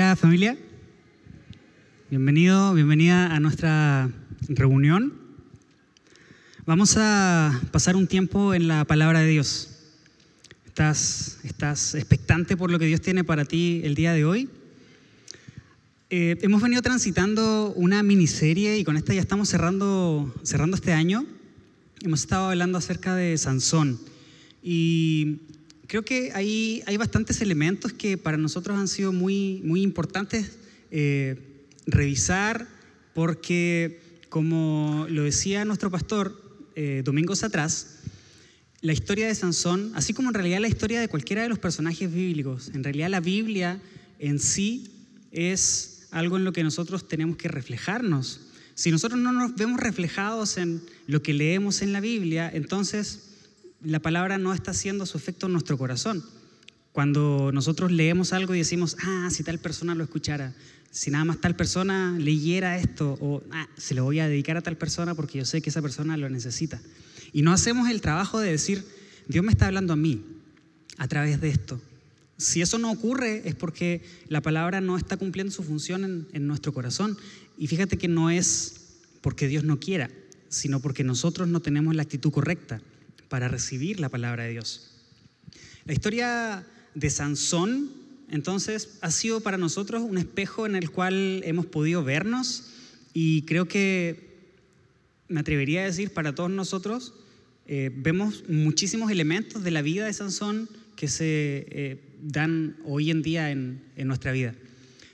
Familia. Bienvenido, bienvenida a nuestra reunión. Vamos a pasar un tiempo en la palabra de Dios. ¿Estás, estás expectante por lo que Dios tiene para ti el día de hoy? Eh, hemos venido transitando una miniserie y con esta ya estamos cerrando, cerrando este año. Hemos estado hablando acerca de Sansón y creo que hay, hay bastantes elementos que para nosotros han sido muy, muy importantes eh, revisar porque, como lo decía nuestro pastor eh, domingos atrás, la historia de Sansón, así como en realidad la historia de cualquiera de los personajes bíblicos, en realidad la Biblia en sí es algo en lo que nosotros tenemos que reflejarnos. Si nosotros no nos vemos reflejados en lo que leemos en la Biblia, entonces la palabra no está haciendo su efecto en nuestro corazón. Cuando nosotros leemos algo y decimos, ah, si tal persona lo escuchara, si nada más tal persona leyera esto, o ah, se lo voy a dedicar a tal persona porque yo sé que esa persona lo necesita. Y no hacemos el trabajo de decir, Dios me está hablando a mí a través de esto. Si eso no ocurre es porque la palabra no está cumpliendo su función en, en nuestro corazón. Y fíjate que no es porque Dios no quiera, sino porque nosotros no tenemos la actitud correcta para recibir la palabra de Dios. La historia de Sansón, entonces, ha sido para nosotros un espejo en el cual hemos podido vernos y creo que me atrevería a decir para todos nosotros, eh, vemos muchísimos elementos de la vida de Sansón que se eh, dan hoy en día en, nuestra vida.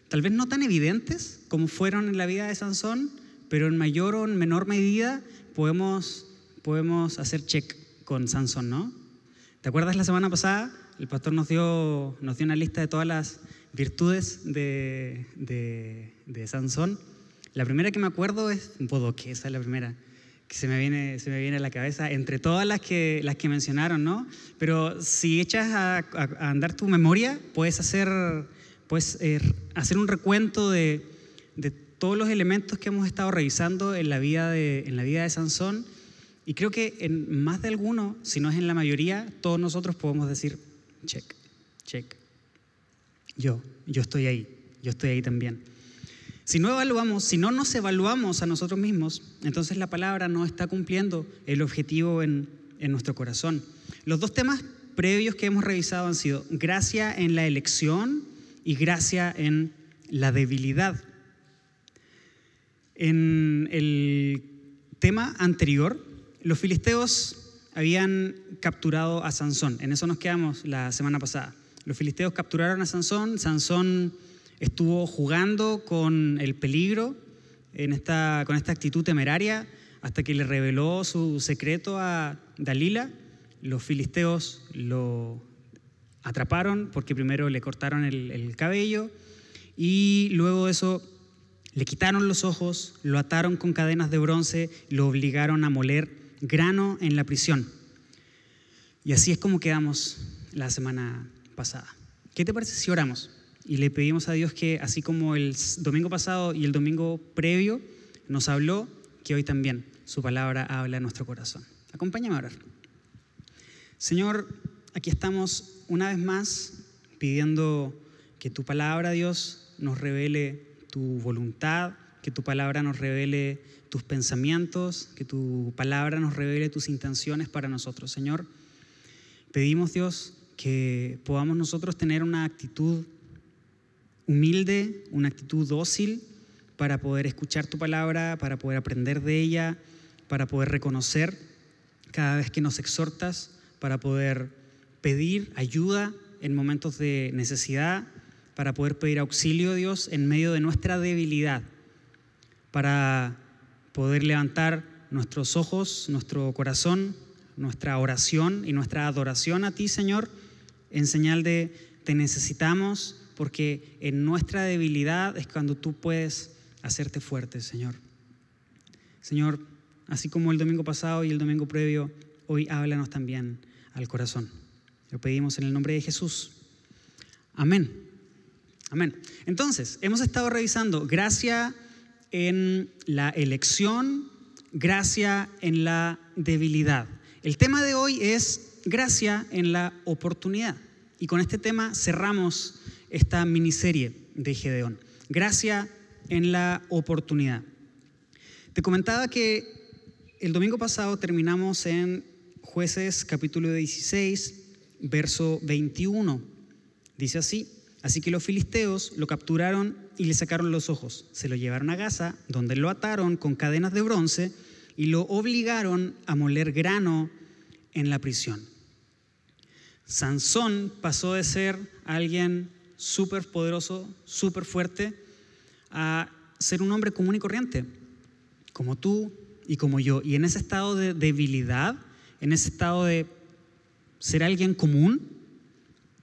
Tal vez no tan evidentes como fueron en la vida de Sansón, pero en mayor o en menor medida podemos, podemos hacer check con Sansón, ¿no? ¿Te acuerdas la semana pasada? El pastor nos dio, nos dio una lista de todas las virtudes de, de, Sansón. La primera que me acuerdo es bodoque, esa es la primera que se me viene, se me viene a la cabeza, entre todas las que, las que mencionaron, ¿no? Pero si echas a andar tu memoria, puedes hacer, puedes, eh, hacer un recuento de, de, todos los elementos que hemos estado revisando en la vida de, en la vida de Sansón y creo que en más de alguno, si no es en la mayoría, todos nosotros podemos decir, check, check. Yo, yo estoy ahí, yo estoy ahí también. Si no evaluamos, si no nos evaluamos a nosotros mismos, entonces la palabra no está cumpliendo el objetivo en, en nuestro corazón. Los dos temas previos que hemos revisado han sido gracia en la elección y gracia en la debilidad. En el tema anterior los filisteos habían capturado a Sansón, en eso nos quedamos la semana pasada. Los filisteos capturaron a Sansón, Sansón estuvo jugando con el peligro esta, con esta actitud temeraria hasta que le reveló su secreto a Dalila. Los filisteos lo atraparon porque primero le cortaron el, el cabello y luego de eso le quitaron los ojos, lo ataron con cadenas de bronce, lo obligaron a moler grano en la prisión. Y así es como quedamos la semana pasada. ¿Qué te parece si oramos? Y le pedimos a Dios que, así como el domingo pasado y el domingo previo nos habló, que hoy también su palabra habla en nuestro corazón. Acompáñame a orar. Señor, aquí estamos una vez más pidiendo que tu palabra, Dios, nos revele tu voluntad, que tu palabra nos revele tus pensamientos, que tu palabra nos revele tus intenciones para nosotros. Señor, pedimos Dios que podamos nosotros tener una actitud humilde, una actitud dócil para poder escuchar tu palabra, para poder aprender de ella, para poder reconocer cada vez que nos exhortas, para poder pedir ayuda en momentos de necesidad, para poder pedir auxilio, Dios, en medio de nuestra debilidad, para poder levantar nuestros ojos, nuestro corazón, nuestra oración y nuestra adoración a ti, Señor, en señal de te necesitamos porque en nuestra debilidad es cuando tú puedes hacerte fuerte, Señor. Señor, así como el domingo pasado y el domingo previo, hoy háblanos también al corazón. Lo pedimos en el nombre de Jesús. Amén. Amén. Entonces, hemos estado revisando gracia en la elección, gracia en la debilidad. El tema de hoy es gracia en la oportunidad. Y con este tema cerramos esta miniserie. de Gedeón. Gracia en la oportunidad. Te comentaba que el domingo pasado terminamos en jueces capítulo 16, verso 21. Dice así, así que los filisteos lo capturaron y le sacaron los ojos, se lo llevaron a Gaza, donde lo ataron con cadenas de bronce y lo obligaron a moler grano en la prisión. Sansón pasó de ser alguien súper poderoso, súper fuerte, a ser un hombre común y corriente, como tú y como yo. Y en ese estado de debilidad, en ese estado de ser alguien común,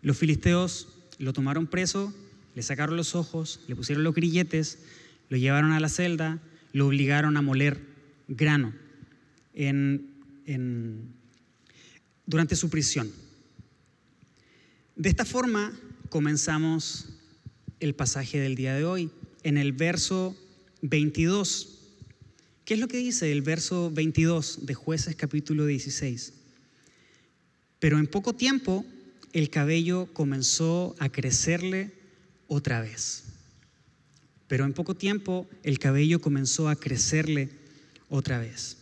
los filisteos lo tomaron preso, le sacaron los ojos, le pusieron los grilletes, lo llevaron a la celda, lo obligaron a moler grano durante su prisión. De esta forma comenzamos el pasaje del día de hoy, en el verso 22. ¿Qué es lo que dice el verso 22 de jueces capítulo 16? Pero en poco tiempo el cabello comenzó a crecerle otra vez. Pero en poco tiempo el cabello comenzó a crecerle otra vez.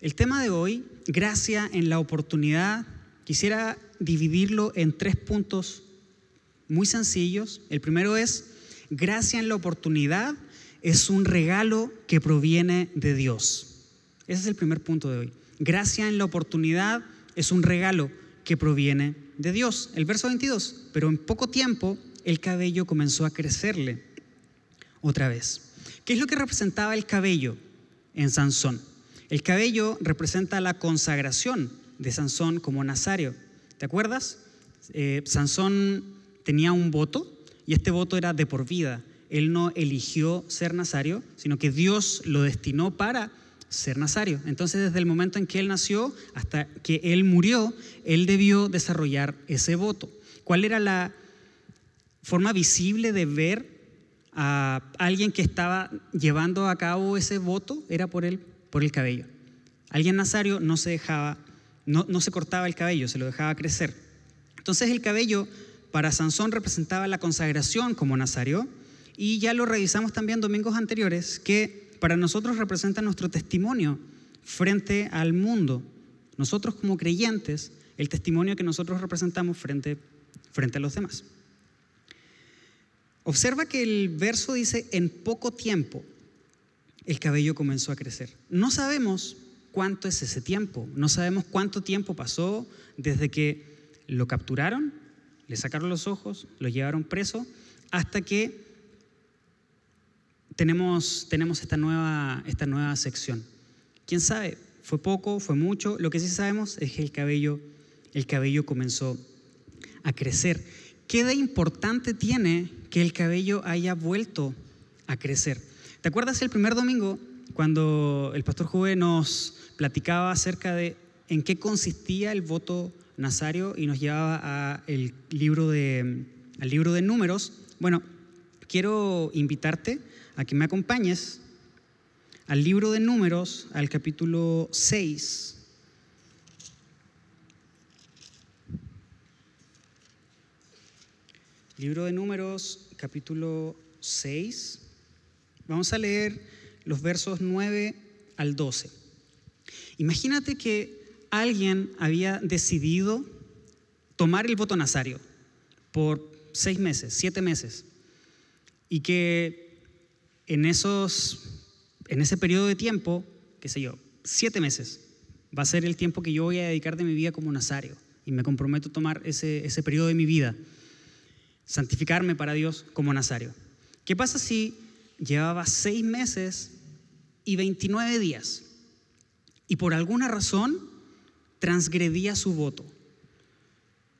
El tema de hoy, gracia en la oportunidad, quisiera dividirlo en tres puntos muy sencillos. El primero es, gracia en la oportunidad es un regalo que proviene de Dios. Ese es el primer punto de hoy. Gracia en la oportunidad es un regalo que proviene de Dios. El verso 22, pero en poco tiempo el cabello comenzó a crecerle otra vez. ¿Qué es lo que representaba el cabello en Sansón? El cabello representa la consagración de Sansón como nazario. ¿Te acuerdas? Eh, Sansón tenía un voto y este voto era de por vida. Él no eligió ser nazario, sino que Dios lo destinó para ser nazario. Entonces, desde el momento en que él nació hasta que él murió, él debió desarrollar ese voto. ¿Cuál era la forma visible de ver a alguien que estaba llevando a cabo ese voto? Era por él por el cabello. Alguien nazario no se dejaba, no, no se cortaba el cabello, se lo dejaba crecer. Entonces el cabello para Sansón representaba la consagración como nazario y ya lo revisamos también domingos anteriores que para nosotros representa nuestro testimonio frente al mundo. Nosotros como creyentes, el testimonio que nosotros representamos frente, frente a los demás. Observa que el verso dice en poco tiempo el cabello comenzó a crecer. No sabemos cuánto es ese tiempo, no sabemos cuánto tiempo pasó desde que lo capturaron, le sacaron los ojos, lo llevaron preso, hasta que tenemos, tenemos esta, nueva, esta nueva sección. ¿Quién sabe? ¿Fue poco? ¿Fue mucho? Lo que sí sabemos es que el cabello, el cabello comenzó a crecer. ¿Qué de importante tiene que el cabello haya vuelto a crecer? ¿Te acuerdas el primer domingo cuando el pastor Juve nos platicaba acerca de en qué consistía el voto nazario y nos llevaba al libro de, al libro de números? Bueno, quiero invitarte a que me acompañes al libro de números, al capítulo 6. Libro de números, capítulo 6. Vamos a leer los versos 9 al 12. Imagínate que alguien había decidido tomar el voto nazario por seis meses, siete meses, y que en, esos, en ese periodo de tiempo, qué sé yo, siete meses, va a ser el tiempo que yo voy a dedicar de mi vida como nazario, y me comprometo a tomar ese, ese periodo de mi vida, santificarme para Dios como nazario. ¿Qué pasa si llevaba seis meses y 29 días y por alguna razón transgredía su voto.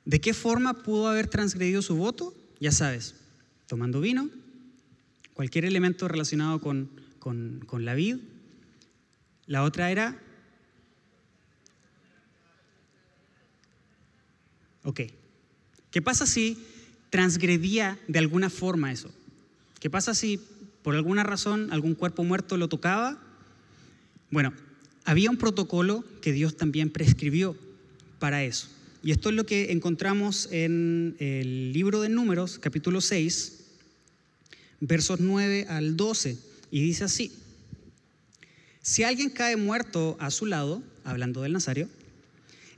¿De qué forma pudo haber transgredido su voto? Ya sabes, tomando vino, cualquier elemento relacionado con, con, con la vid. La otra era... Ok. ¿Qué pasa si transgredía de alguna forma eso? ¿Qué pasa si por alguna razón algún cuerpo muerto lo tocaba, bueno, había un protocolo que Dios también prescribió para eso. Y esto es lo que encontramos en el libro de Números, capítulo 6, versos 9 al 12, y dice así, si alguien cae muerto a su lado, hablando del Nazario,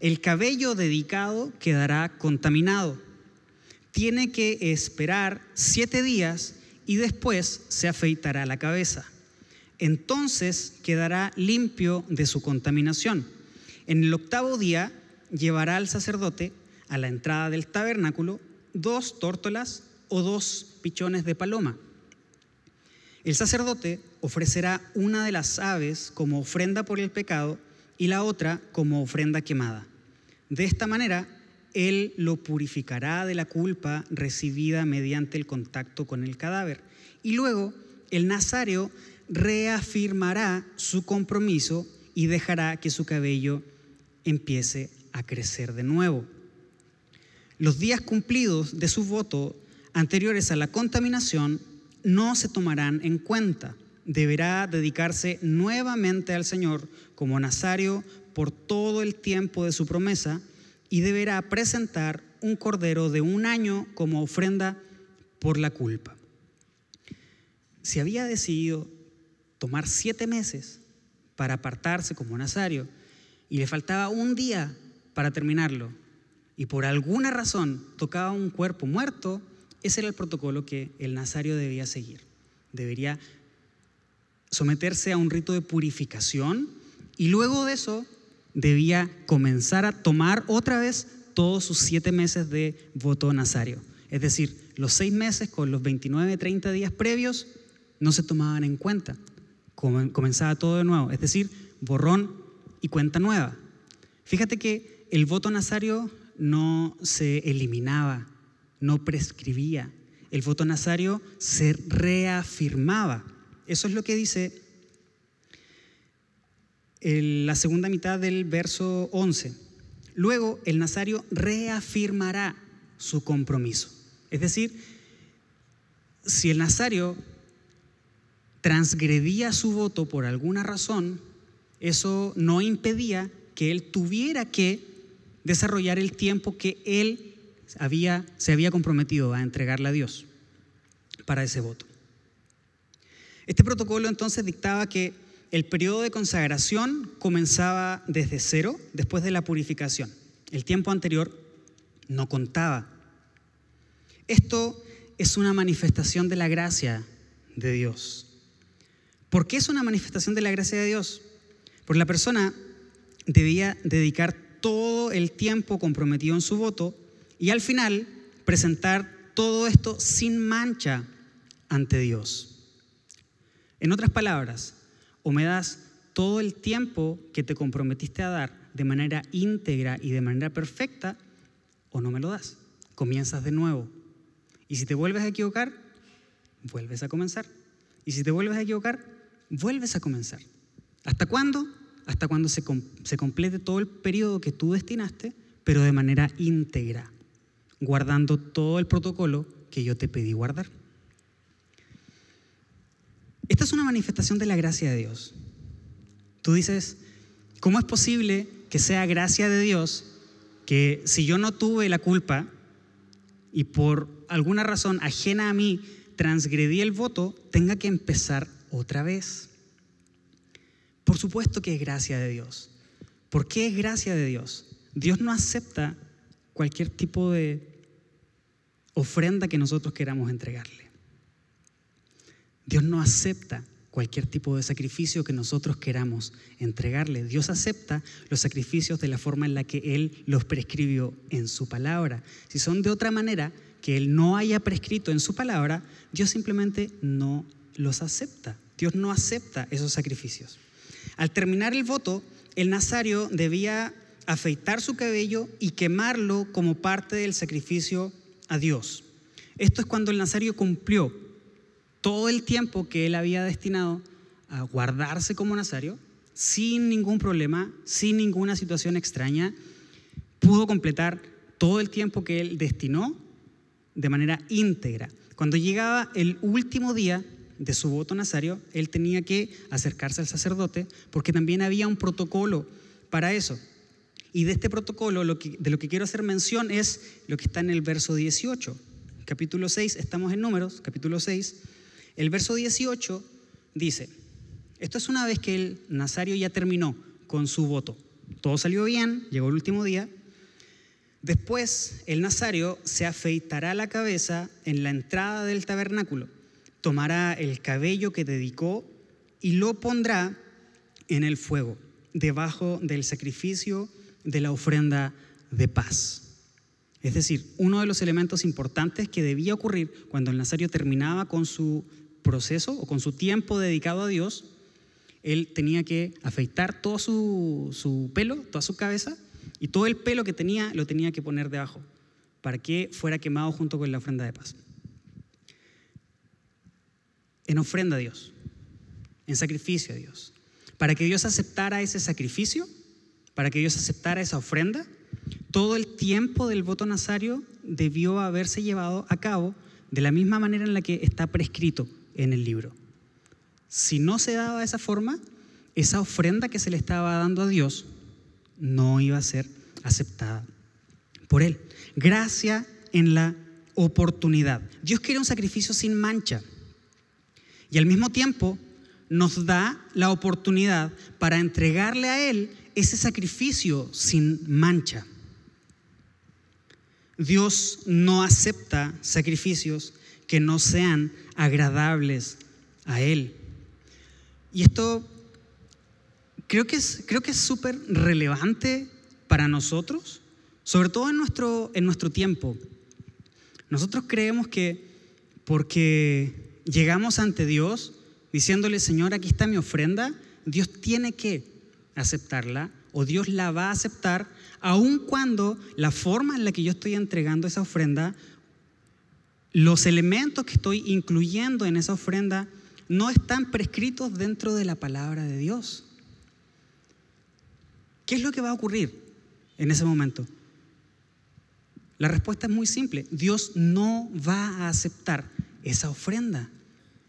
el cabello dedicado quedará contaminado. Tiene que esperar siete días y después se afeitará la cabeza. Entonces quedará limpio de su contaminación. En el octavo día llevará al sacerdote a la entrada del tabernáculo dos tórtolas o dos pichones de paloma. El sacerdote ofrecerá una de las aves como ofrenda por el pecado y la otra como ofrenda quemada. De esta manera, él lo purificará de la culpa recibida mediante el contacto con el cadáver. Y luego el nazario reafirmará su compromiso y dejará que su cabello empiece a crecer de nuevo. Los días cumplidos de su voto anteriores a la contaminación no se tomarán en cuenta. Deberá dedicarse nuevamente al Señor como nazario por todo el tiempo de su promesa y deberá presentar un cordero de un año como ofrenda por la culpa. Si había decidido tomar siete meses para apartarse como nazario y le faltaba un día para terminarlo y por alguna razón tocaba un cuerpo muerto, ese era el protocolo que el nazario debía seguir. Debería someterse a un rito de purificación y luego de eso debía comenzar a tomar otra vez todos sus siete meses de voto nazario. Es decir, los seis meses con los 29, 30 días previos no se tomaban en cuenta. Comenzaba todo de nuevo, es decir, borrón y cuenta nueva. Fíjate que el voto nazario no se eliminaba, no prescribía. El voto nazario se reafirmaba. Eso es lo que dice la segunda mitad del verso 11. Luego el nazario reafirmará su compromiso. Es decir, si el nazario transgredía su voto por alguna razón, eso no impedía que él tuviera que desarrollar el tiempo que él había, se había comprometido a entregarle a Dios para ese voto. Este protocolo entonces dictaba que el periodo de consagración comenzaba desde cero, después de la purificación. El tiempo anterior no contaba. Esto es una manifestación de la gracia de Dios. ¿Por qué es una manifestación de la gracia de Dios? Porque la persona debía dedicar todo el tiempo comprometido en su voto y al final presentar todo esto sin mancha ante Dios. En otras palabras, o me das todo el tiempo que te comprometiste a dar de manera íntegra y de manera perfecta, o no me lo das. Comienzas de nuevo. Y si te vuelves a equivocar, vuelves a comenzar. Y si te vuelves a equivocar, vuelves a comenzar. ¿Hasta cuándo? Hasta cuando se, complete todo el periodo que tú destinaste, pero de manera íntegra guardando todo el protocolo que yo te pedí guardar. Esta es una manifestación de la gracia de Dios. Tú dices, ¿cómo es posible que sea gracia de Dios que si yo no tuve la culpa y por alguna razón ajena a mí transgredí el voto, tenga que empezar otra vez? Por supuesto que es gracia de Dios. ¿Por qué es gracia de Dios? Dios no acepta cualquier tipo de ofrenda que nosotros queramos entregarle. Dios no acepta cualquier tipo de sacrificio que nosotros queramos entregarle. Dios acepta los sacrificios de la forma en la que Él los prescribió en su palabra. Si son de otra manera que Él no haya prescrito en su palabra, Dios simplemente no los acepta. Dios no acepta esos sacrificios. Al terminar el voto, el nazario debía afeitar su cabello y quemarlo como parte del sacrificio a Dios. Esto es cuando el nazario cumplió todo el tiempo que él había destinado a guardarse como nazario, sin ningún problema, sin ninguna situación extraña, pudo completar todo el tiempo que él destinó de manera íntegra. Cuando llegaba el último día de su voto nazario, él tenía que acercarse al sacerdote porque también había un protocolo para eso. Y de este protocolo, de lo que quiero hacer mención es lo que está en el verso 18. Capítulo 6, estamos en números, capítulo 6. El verso 18 dice, esto es una vez que el Nazario ya terminó con su voto. Todo salió bien, llegó el último día. Después el Nazario se afeitará la cabeza en la entrada del tabernáculo, tomará el cabello que dedicó y lo pondrá en el fuego, debajo del sacrificio de la ofrenda de paz. Es decir, uno de los elementos importantes que debía ocurrir cuando el Nazario terminaba con su proceso o con su tiempo dedicado a Dios, él tenía que afeitar todo su, pelo, toda su cabeza, y todo el pelo que tenía lo tenía que poner debajo, para que fuera quemado junto con la ofrenda de paz. En ofrenda a Dios, en sacrificio a Dios. Para que Dios aceptara ese sacrificio, para que Dios aceptara esa ofrenda, todo el tiempo del voto nazario debió haberse llevado a cabo de la misma manera en la que está prescrito en el libro. Si no se daba de esa forma, esa ofrenda que se le estaba dando a Dios no iba a ser aceptada por Él. Gracia en la oportunidad. Dios quiere un sacrificio sin mancha y al mismo tiempo nos da la oportunidad para entregarle a Él ese sacrificio sin mancha. Dios no acepta sacrificios que no sean agradables a Él. Y esto creo que es súper relevante para nosotros, sobre todo en nuestro, en nuestro tiempo. Nosotros creemos que porque llegamos ante Dios diciéndole, Señor, aquí está mi ofrenda, Dios tiene que aceptarla o Dios la va a aceptar, aun cuando la forma en la que yo estoy entregando esa ofrenda, los elementos que estoy incluyendo en esa ofrenda no están prescritos dentro de la palabra de Dios. ¿Qué es lo que va a ocurrir en ese momento? La respuesta es muy simple. Dios no va a aceptar esa ofrenda.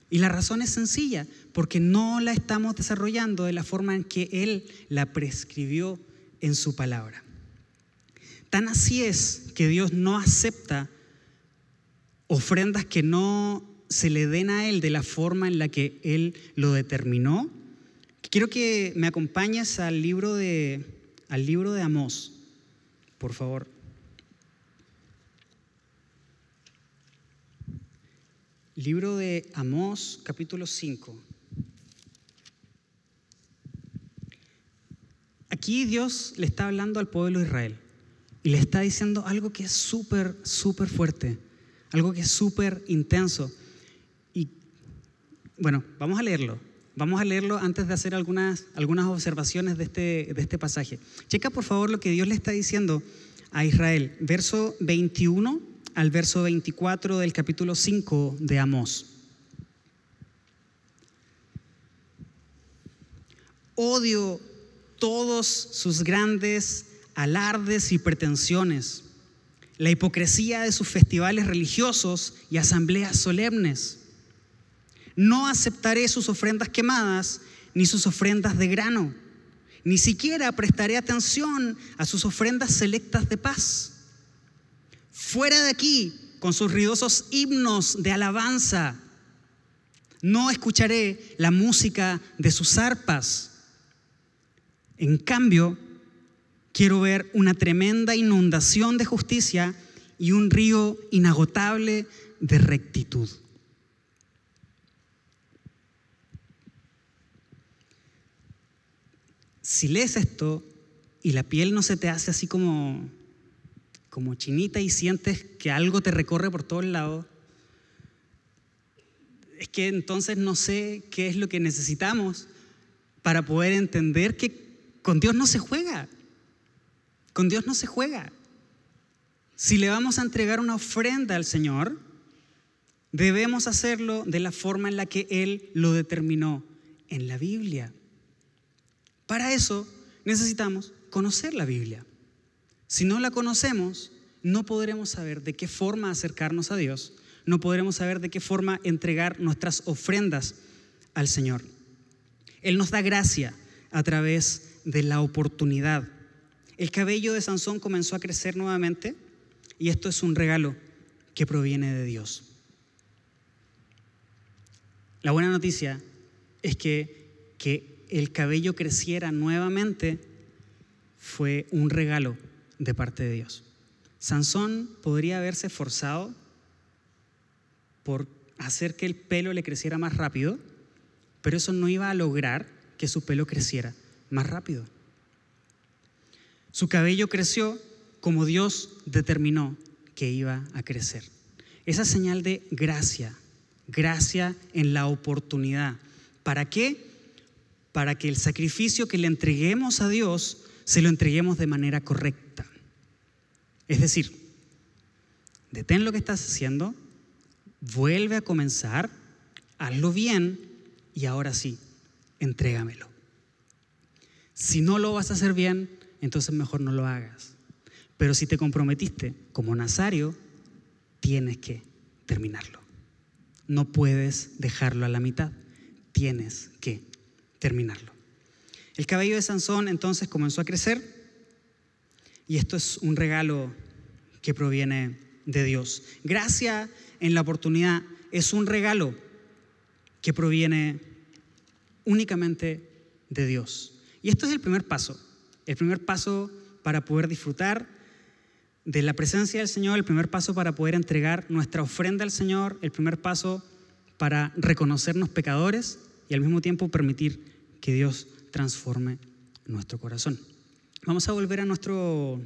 Y la razón es sencilla, porque no la estamos desarrollando de la forma en que Él la prescribió en su palabra. Tan así es que Dios no acepta ofrendas que no se le den a Él de la forma en la que Él lo determinó. Quiero que me acompañes al libro de, al libro de Amós, por favor. Libro de Amós, capítulo 5. Aquí Dios le está hablando al pueblo de Israel y le está diciendo algo que es súper, súper fuerte, algo que es súper intenso. Y bueno, vamos a leerlo. Vamos a leerlo antes de hacer algunas, algunas observaciones de este, de este pasaje. Checa por favor lo que Dios le está diciendo a Israel. Verso 21 al verso 24 del capítulo 5 de Amós. Odio todos sus grandes alardes y pretensiones, la hipocresía de sus festivales religiosos y asambleas solemnes. No aceptaré sus ofrendas quemadas ni sus ofrendas de grano, ni siquiera prestaré atención a sus ofrendas selectas de paz fuera de aquí con sus ruidosos himnos de alabanza. No escucharé la música de sus arpas. En cambio, quiero ver una tremenda inundación de justicia y un río inagotable de rectitud. Si lees esto y la piel no se te hace así como como chinita y sientes que algo te recorre por todos lados, es que entonces no sé qué es lo que necesitamos para poder entender que con Dios no se juega. Con Dios no se juega. Si le vamos a entregar una ofrenda al Señor, debemos hacerlo de la forma en la que Él lo determinó en la Biblia. Para eso necesitamos conocer la Biblia. Si no la conocemos, no podremos saber de qué forma acercarnos a Dios, no podremos saber de qué forma entregar nuestras ofrendas al Señor. Él nos da gracia a través de la oportunidad. El cabello de Sansón comenzó a crecer nuevamente y esto es un regalo que proviene de Dios. La buena noticia es que, que el cabello creciera nuevamente fue un regalo de parte de Dios. Sansón podría haberse esforzado por hacer que el pelo le creciera más rápido, pero eso no iba a lograr que su pelo creciera más rápido. Su cabello creció como Dios determinó que iba a crecer. Esa señal de gracia, gracia en la oportunidad. ¿Para qué? Para que el sacrificio que le entreguemos a Dios se lo entreguemos de manera correcta. Es decir, detén lo que estás haciendo, vuelve a comenzar, hazlo bien y ahora sí, entrégamelo. Si no lo vas a hacer bien, entonces mejor no lo hagas. Pero si te comprometiste como nazario, tienes que terminarlo. No puedes dejarlo a la mitad, tienes que terminarlo. El cabello de Sansón entonces comenzó a crecer y esto es un regalo que proviene de Dios. Gracia en la oportunidad es un regalo que proviene únicamente de Dios. Y esto es el primer paso, el primer paso para poder disfrutar de la presencia del Señor, el primer paso para poder entregar nuestra ofrenda al Señor, el primer paso para reconocernos pecadores y al mismo tiempo permitir que Dios transforme nuestro corazón. Vamos a volver a nuestro,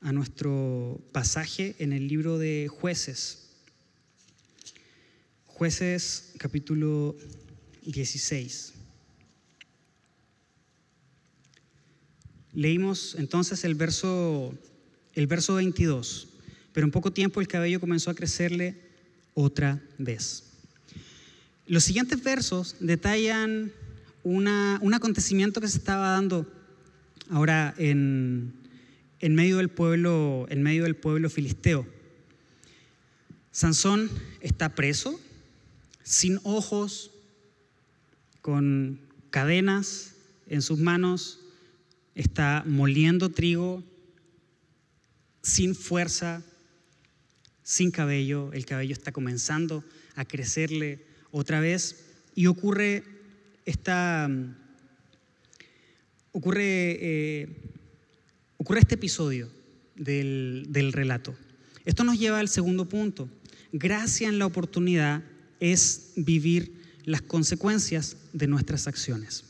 a nuestro pasaje en el libro de jueces. Jueces capítulo 16. Leímos entonces el verso, el verso 22, pero en poco tiempo el cabello comenzó a crecerle otra vez. Los siguientes versos detallan un acontecimiento que se estaba dando ahora en, en, medio del pueblo, en medio del pueblo filisteo. Sansón está preso, sin ojos, con cadenas en sus manos, está moliendo trigo, sin fuerza, sin cabello, el cabello está comenzando a crecerle otra vez y ocurre esta, ocurre, eh, ocurre este episodio del, del relato. Esto nos lleva al segundo punto. Gracia en la oportunidad es vivir las consecuencias de nuestras acciones.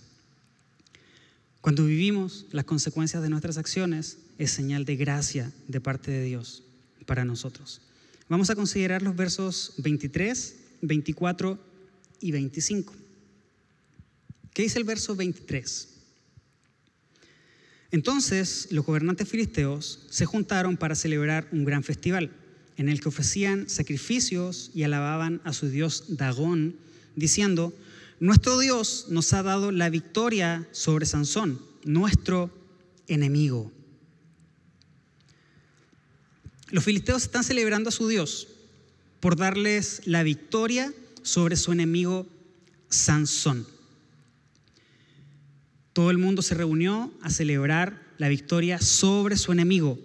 Cuando vivimos las consecuencias de nuestras acciones es señal de gracia de parte de Dios para nosotros. Vamos a considerar los versos 23, 24 y 25. ¿Qué dice el verso 23? Entonces los gobernantes filisteos se juntaron para celebrar un gran festival en el que ofrecían sacrificios y alababan a su dios Dagón, diciendo, nuestro Dios nos ha dado la victoria sobre Sansón, nuestro enemigo. Los filisteos están celebrando a su Dios por darles la victoria sobre su enemigo Sansón. Todo el mundo se reunió a celebrar la victoria sobre su enemigo,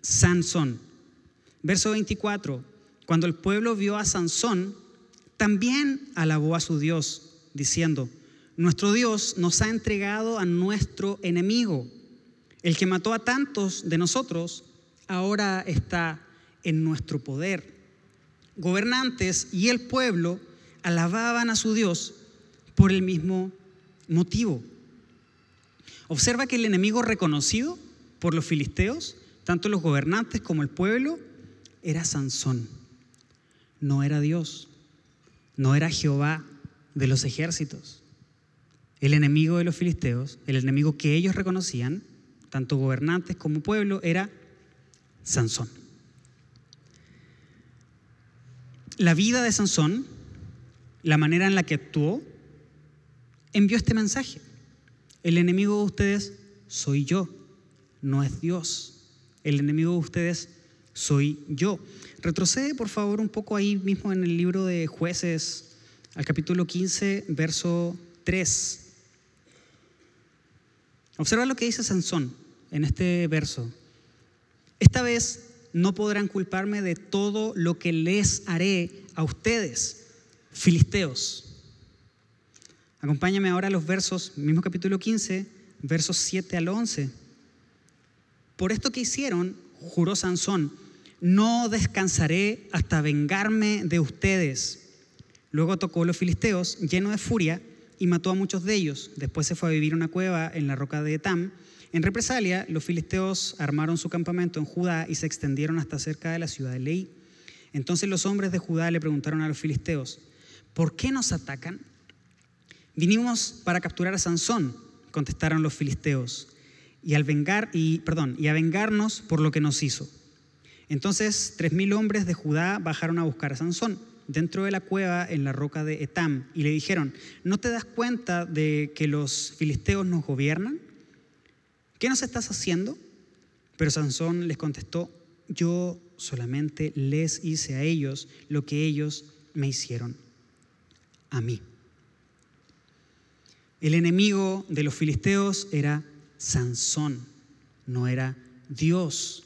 Sansón. Verso 24. Cuando el pueblo vio a Sansón, también alabó a su Dios, diciendo, nuestro Dios nos ha entregado a nuestro enemigo. El que mató a tantos de nosotros, ahora está en nuestro poder. Gobernantes y el pueblo alababan a su Dios por el mismo motivo. Observa que el enemigo reconocido por los filisteos, tanto los gobernantes como el pueblo, era Sansón. No era Dios, no era Jehová de los ejércitos. El enemigo de los filisteos, el enemigo que ellos reconocían, tanto gobernantes como pueblo, era Sansón. La vida de Sansón, la manera en la que actuó, envió este mensaje. El enemigo de ustedes soy yo, no es Dios. El enemigo de ustedes soy yo. Retrocede por favor un poco ahí mismo en el libro de jueces, al capítulo 15, verso 3. Observa lo que dice Sansón en este verso. Esta vez no podrán culparme de todo lo que les haré a ustedes, filisteos. Acompáñame ahora a los versos, mismo capítulo 15, versos 7 al 11. Por esto que hicieron, juró Sansón, no descansaré hasta vengarme de ustedes. Luego tocó los filisteos, lleno de furia, y mató a muchos de ellos. Después se fue a vivir una cueva en la roca de Etam. En represalia, los filisteos armaron su campamento en Judá y se extendieron hasta cerca de la ciudad de Leí. Entonces los hombres de Judá le preguntaron a los filisteos, ¿por qué nos atacan? Vinimos para capturar a Sansón, contestaron los filisteos, y al vengar y perdón, y a vengarnos por lo que nos hizo. Entonces, tres mil hombres de Judá bajaron a buscar a Sansón dentro de la cueva en la roca de Etam y le dijeron, ¿no te das cuenta de que los filisteos nos gobiernan? ¿Qué nos estás haciendo? Pero Sansón les contestó, yo solamente les hice a ellos lo que ellos me hicieron a mí. El enemigo de los filisteos era Sansón, no era Dios.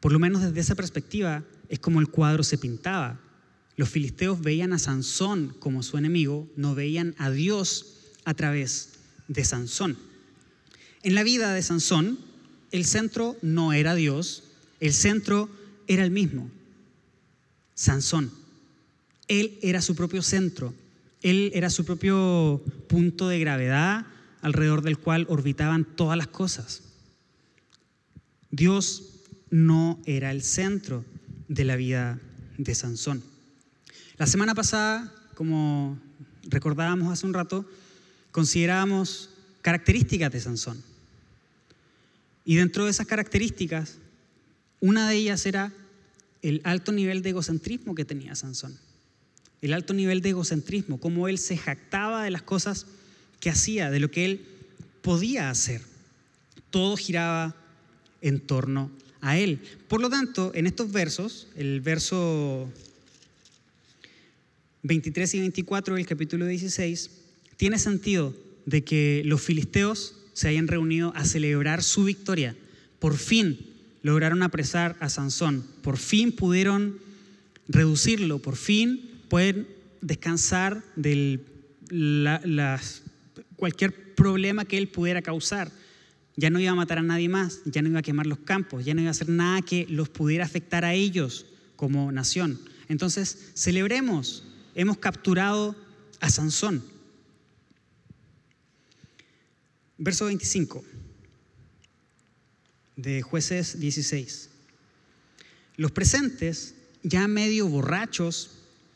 Por lo menos desde esa perspectiva es como el cuadro se pintaba. Los filisteos veían a Sansón como su enemigo, no veían a Dios a través de Sansón. En la vida de Sansón, el centro no era Dios, el centro era el mismo, Sansón. Él era su propio centro, él era su propio punto de gravedad alrededor del cual orbitaban todas las cosas. Dios no era el centro de la vida de Sansón. La semana pasada, como recordábamos hace un rato, considerábamos características de Sansón. Y dentro de esas características, una de ellas era el alto nivel de egocentrismo que tenía Sansón el alto nivel de egocentrismo, cómo él se jactaba de las cosas que hacía, de lo que él podía hacer. Todo giraba en torno a él. Por lo tanto, en estos versos, el verso 23 y 24 del capítulo 16, tiene sentido de que los filisteos se hayan reunido a celebrar su victoria. Por fin lograron apresar a Sansón, por fin pudieron reducirlo, por fin pueden descansar de cualquier problema que él pudiera causar. Ya no iba a matar a nadie más, ya no iba a quemar los campos, ya no iba a hacer nada que los pudiera afectar a ellos como nación. Entonces, celebremos, hemos capturado a Sansón. Verso 25 de jueces 16. Los presentes, ya medio borrachos,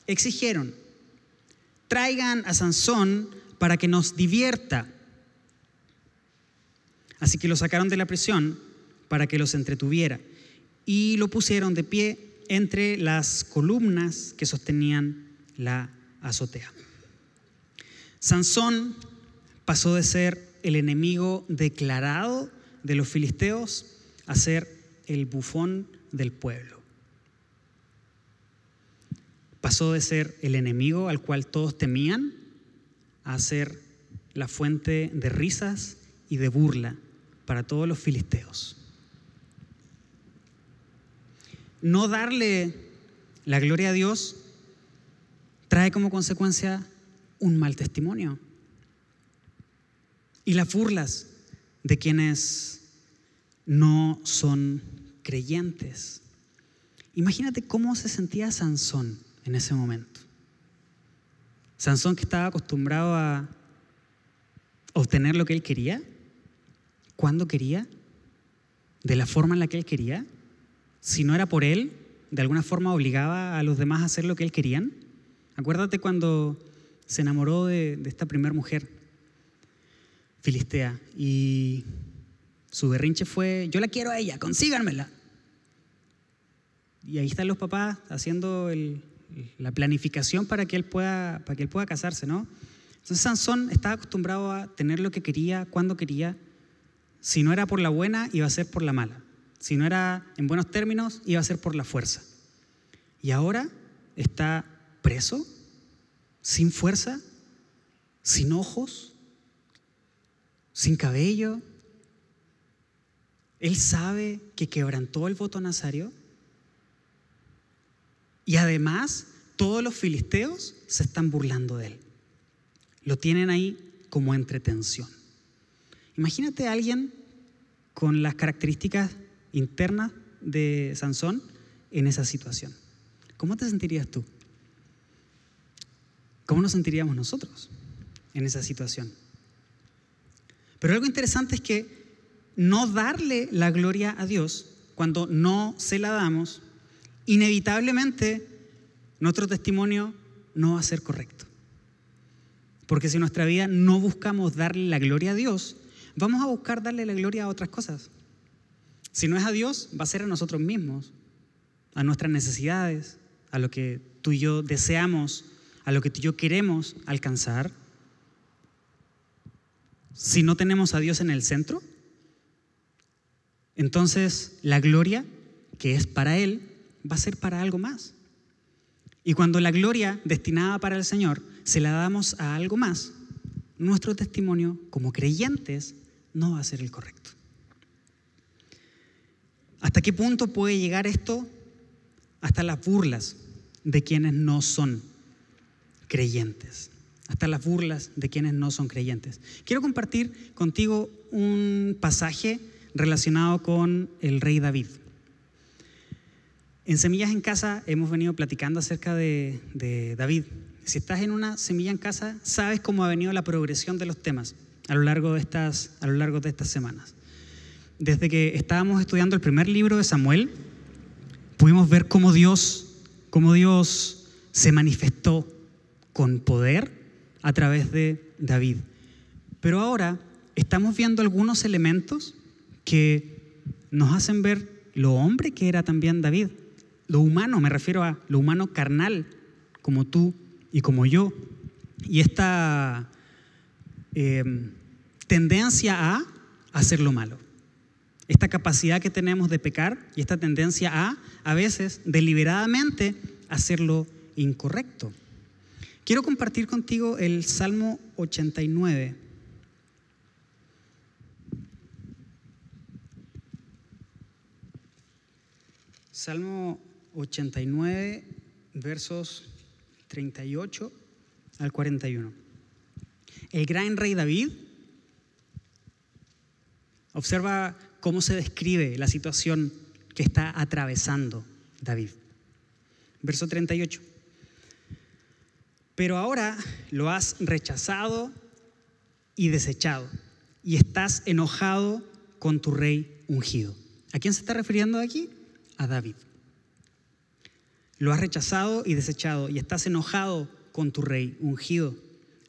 exigieron, traigan a Sansón para que nos divierta. Así que lo sacaron de la prisión para que los entretuviera y lo pusieron de pie entre las columnas que sostenían la azotea. Sansón pasó de ser el enemigo declarado de los filisteos a ser el bufón del pueblo pasó de ser el enemigo al cual todos temían a ser la fuente de risas y de burla para todos los filisteos. No darle la gloria a Dios trae como consecuencia un mal testimonio. Y las burlas de quienes no son creyentes. Imagínate cómo se sentía Sansón en ese momento. Sansón que estaba acostumbrado a obtener lo que él quería, cuando quería, de la forma en la que él quería, si no era por él, de alguna forma obligaba a los demás a hacer lo que él querían. Acuérdate cuando se enamoró de, esta primera mujer, Filistea, y su berrinche fue, yo la quiero a ella, consíganmela. Y ahí están los papás haciendo la planificación para que él pueda, para que él pueda casarse, ¿no? Entonces Sansón estaba acostumbrado a tener lo que quería, cuando quería. Si no era por la buena, iba a ser por la mala. Si no era en buenos términos, iba a ser por la fuerza. Y ahora está preso, sin fuerza, sin ojos, sin cabello. Él sabe que quebrantó el voto nazario y además todos los filisteos se están burlando de él. Lo tienen ahí como entretención. Imagínate a alguien con las características internas de Sansón en esa situación. ¿Cómo te sentirías tú? ¿Cómo nos sentiríamos nosotros en esa situación? Pero algo interesante es que no darle la gloria a Dios cuando no se la damos, inevitablemente nuestro testimonio no va a ser correcto. Porque si en nuestra vida no buscamos darle la gloria a Dios, vamos a buscar darle la gloria a otras cosas. Si no es a Dios, va a ser a nosotros mismos, a nuestras necesidades, a lo que tú y yo deseamos, a lo que tú y yo queremos alcanzar. Si no tenemos a Dios en el centro, entonces la gloria que es para Él va a ser para algo más. Y cuando la gloria destinada para el Señor se la damos a algo más, nuestro testimonio como creyentes no va a ser el correcto. ¿Hasta qué punto puede llegar esto? Hasta las burlas de quienes no son creyentes. Hasta las burlas de quienes no son creyentes. Quiero compartir contigo un pasaje relacionado con el rey David. En Semillas en Casa hemos venido platicando acerca de, David. Si estás en una semilla en casa, sabes cómo ha venido la progresión de los temas a lo largo de estas, a lo largo de estas semanas. Desde que estábamos estudiando el primer libro de Samuel, pudimos ver cómo Dios, cómo Dios se manifestó con poder a través de David. Pero ahora estamos viendo algunos elementos que nos hacen ver lo hombre que era también David, lo humano, me refiero a lo humano carnal, como tú y como yo. Y esta eh, tendencia a hacer lo malo. Esta capacidad que tenemos de pecar y esta tendencia a, a veces, deliberadamente, hacer lo incorrecto. Quiero compartir contigo el Salmo 89. Salmo 89, versos 38 al 41. El gran rey David observa cómo se describe la situación que está atravesando David. Verso 38. Pero ahora lo has rechazado y desechado y estás enojado con tu rey ungido. ¿A quién se está refiriendo aquí? A David. Lo has rechazado y desechado y estás enojado con tu rey ungido.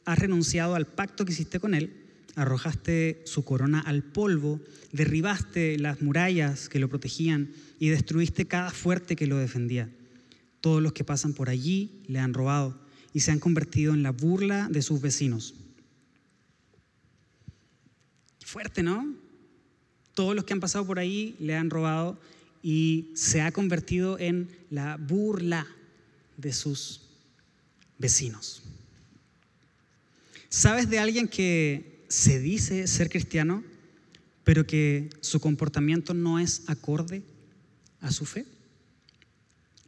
Has renunciado al pacto que hiciste con él, arrojaste su corona al polvo, derribaste las murallas que lo protegían y destruiste cada fuerte que lo defendía. Todos los que pasan por allí le han robado y se han convertido en la burla de sus vecinos. Fuerte, ¿no? Todos los que han pasado por ahí le han robado y se ha convertido en la burla de sus vecinos. ¿Sabes de alguien que se dice ser cristiano, pero que su comportamiento no es acorde a su fe?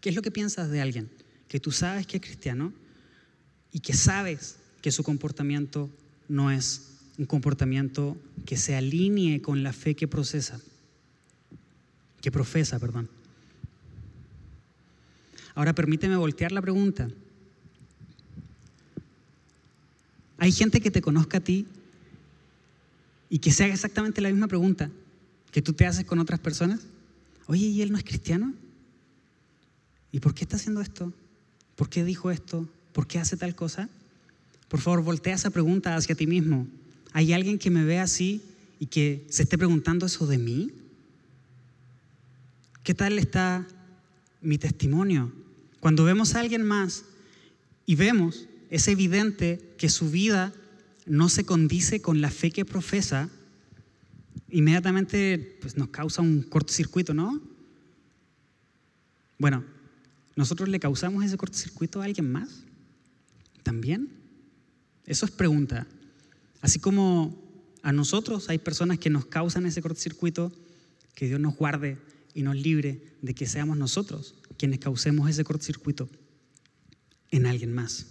¿Qué es lo que piensas de alguien que tú sabes que es cristiano y que sabes que su comportamiento no es un comportamiento que se alinee con la fe que procesa? que profesa, perdón. Ahora permíteme voltear la pregunta. ¿Hay gente que te conozca a ti y que se haga exactamente la misma pregunta que tú te haces con otras personas? Oye, ¿y él no es cristiano? ¿Y por qué está haciendo esto? ¿Por qué dijo esto? ¿Por qué hace tal cosa? Por favor, voltea esa pregunta hacia ti mismo. ¿Hay alguien que me ve así y que se esté preguntando eso de mí? ¿Qué tal está mi testimonio? Cuando vemos a alguien más y vemos, es evidente que su vida no se condice con la fe que profesa, inmediatamente pues, nos causa un cortocircuito, ¿no? Bueno, ¿nosotros le causamos ese cortocircuito a alguien más? ¿También? Eso es pregunta. Así como a nosotros hay personas que nos causan ese cortocircuito, que Dios nos guarde y nos libre de que seamos nosotros quienes causemos ese cortocircuito en alguien más.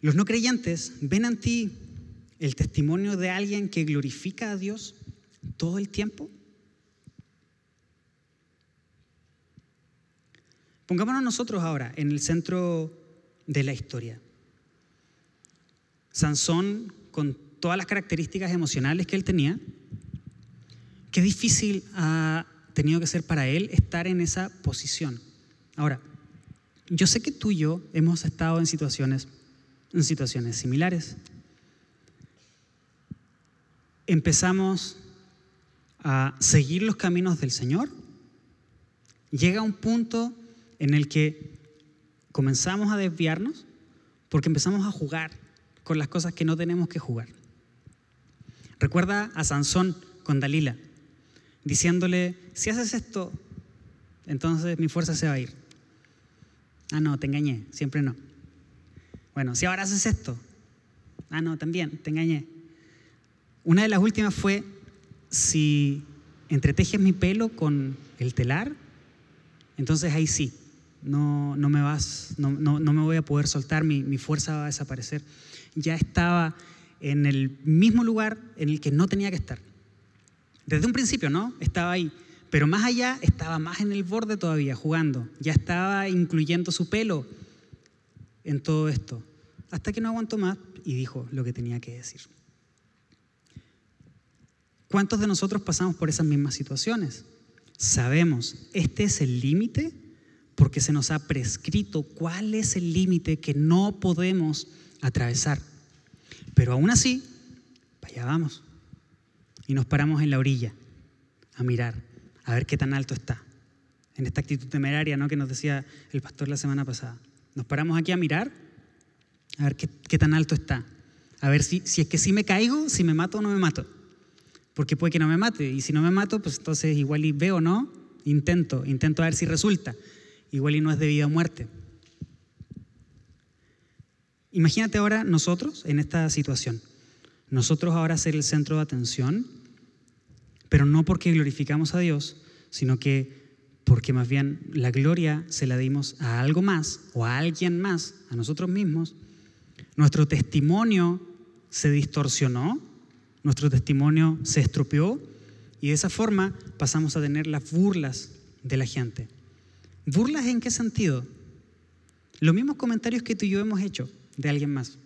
Los no creyentes ven en ti el testimonio de alguien que glorifica a Dios todo el tiempo. Pongámonos nosotros ahora en el centro de la historia. Sansón, con todas las características emocionales que él tenía, qué difícil ha tenido que ser para él estar en esa posición. Ahora, yo sé que tú y yo hemos estado en situaciones, en situaciones similares. Empezamos a seguir los caminos del Señor. Llega un punto en el que comenzamos a desviarnos porque empezamos a jugar con las cosas que no tenemos que jugar. Recuerda a Sansón con Dalila, diciéndole, si haces esto, entonces mi fuerza se va a ir. Ah, no, te engañé, siempre no. Bueno, si ahora haces esto, ah, no, también, te engañé. Una de las últimas fue, si entretejes mi pelo con el telar, entonces ahí sí, no, no me vas, no, no, no, me voy a poder soltar, mi, mi fuerza va a desaparecer. Ya estaba en el mismo lugar en el que no tenía que estar. Desde un principio, ¿no? Estaba ahí. Pero más allá, estaba más en el borde todavía, jugando. Ya estaba incluyendo su pelo en todo esto. Hasta que no aguantó más y dijo lo que tenía que decir. ¿Cuántos de nosotros pasamos por esas mismas situaciones? Sabemos, este es el límite porque se nos ha prescrito cuál es el límite que no podemos atravesar. Pero aún así, allá vamos. Y nos paramos en la orilla a mirar, a ver qué tan alto está. En esta actitud temeraria ¿no? que nos decía el pastor la semana pasada. Nos paramos aquí a mirar, a ver qué, tan alto está. A ver si, es que si me caigo, si me mato o no me mato porque puede que no me mate. Y si no me mato, pues entonces igual y veo, ¿no? Intento, intento a ver si resulta. Igual y no es de vida o muerte. Imagínate ahora nosotros en esta situación. Nosotros ahora ser el centro de atención, pero no porque glorificamos a Dios, sino que porque más bien la gloria se la dimos a algo más o a alguien más, a nosotros mismos. Nuestro testimonio se distorsionó nuestro testimonio se estropeó y de esa forma pasamos a tener las burlas de la gente. ¿Burlas en qué sentido? Los mismos comentarios que tú y yo hemos hecho de alguien más.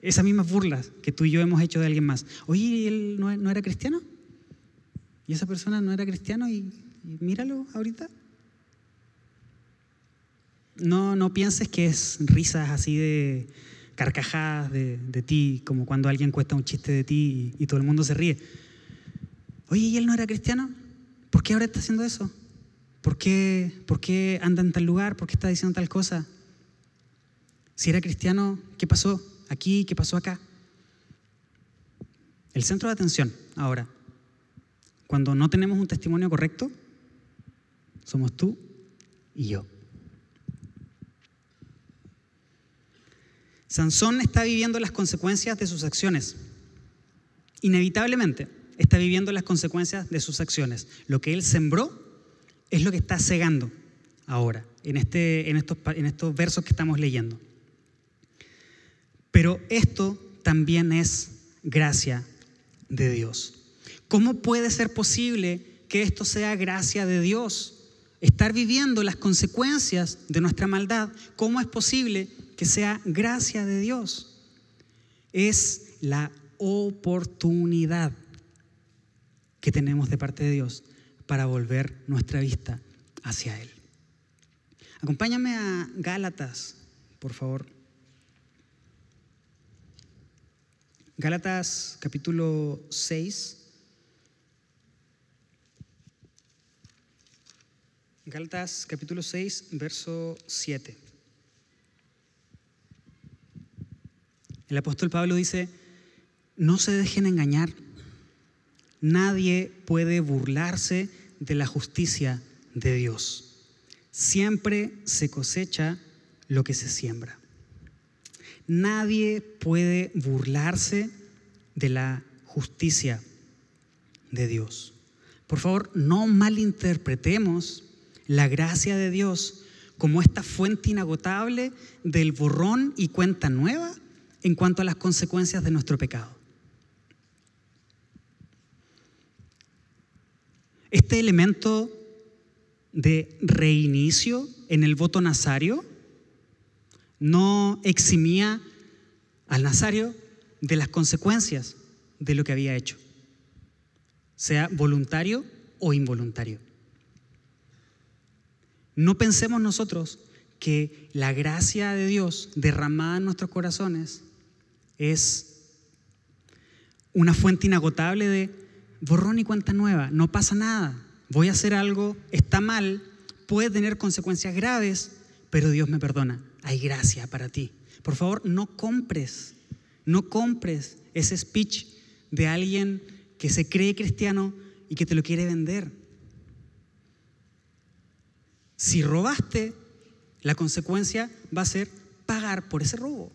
Esas mismas burlas que tú y yo hemos hecho de alguien más. Oye, ¿él no, era cristiano? ¿Y esa persona no era cristiano? Y, y míralo ahorita. No, no pienses que es risas así de, carcajadas de, ti, como cuando alguien cuesta un chiste de ti y, todo el mundo se ríe. Oye, ¿y él no era cristiano? ¿Por qué ahora está haciendo eso? ¿Por qué, ¿Por qué anda en tal lugar? ¿Por qué está diciendo tal cosa? Si era cristiano, ¿qué pasó aquí? ¿Qué pasó acá? El centro de atención ahora, cuando no tenemos un testimonio correcto, somos tú y yo. Sansón está viviendo las consecuencias de sus acciones. Inevitablemente está viviendo las consecuencias de sus acciones. Lo que él sembró es lo que está cegando ahora, en, este, en, estos, en estos versos que estamos leyendo. Pero esto también es gracia de Dios. ¿Cómo puede ser posible que esto sea gracia de Dios? Estar viviendo las consecuencias de nuestra maldad, ¿cómo es posible que sea gracia de Dios. Es la oportunidad que tenemos de parte de Dios para volver nuestra vista hacia Él. Acompáñame a Gálatas, por favor. Gálatas capítulo 6. Gálatas capítulo 6, verso 7. El apóstol Pablo dice, no se dejen engañar. Nadie puede burlarse de la justicia de Dios. Siempre se cosecha lo que se siembra. Nadie puede burlarse de la justicia de Dios. Por favor, no malinterpretemos la gracia de Dios como esta fuente inagotable del borrón y cuenta nueva en cuanto a las consecuencias de nuestro pecado. Este elemento de reinicio en el voto nazario no eximía al nazario de las consecuencias de lo que había hecho, sea voluntario o involuntario. No pensemos nosotros que la gracia de Dios derramada en nuestros corazones es una fuente inagotable de borrón y cuenta nueva, no pasa nada, voy a hacer algo, está mal, puede tener consecuencias graves, pero Dios me perdona, hay gracia para ti. Por favor, no compres, no compres ese speech de alguien que se cree cristiano y que te lo quiere vender. Si robaste, la consecuencia va a ser pagar por ese robo.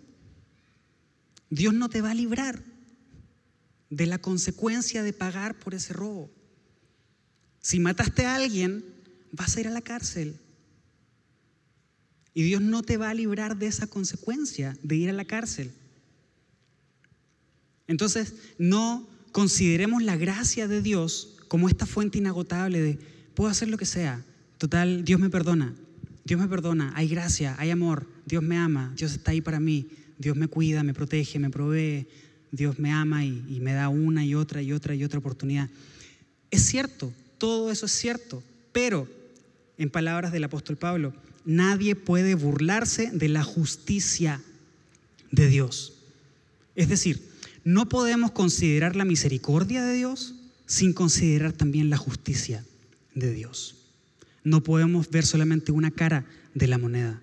Dios no te va a librar de la consecuencia de pagar por ese robo. Si mataste a alguien, vas a ir a la cárcel. Y Dios no te va a librar de esa consecuencia de ir a la cárcel. Entonces, no consideremos la gracia de Dios como esta fuente inagotable de, puedo hacer lo que sea, total, Dios me perdona, Dios me perdona, hay gracia, hay amor, Dios me ama, Dios está ahí para mí, Dios me cuida, me protege, me provee, Dios me ama y, me da una y otra y otra y otra oportunidad. Es cierto, todo eso es cierto, pero en palabras del apóstol Pablo, nadie puede burlarse de la justicia de Dios. Es decir, no podemos considerar la misericordia de Dios sin considerar también la justicia de Dios. No podemos ver solamente una cara de la moneda.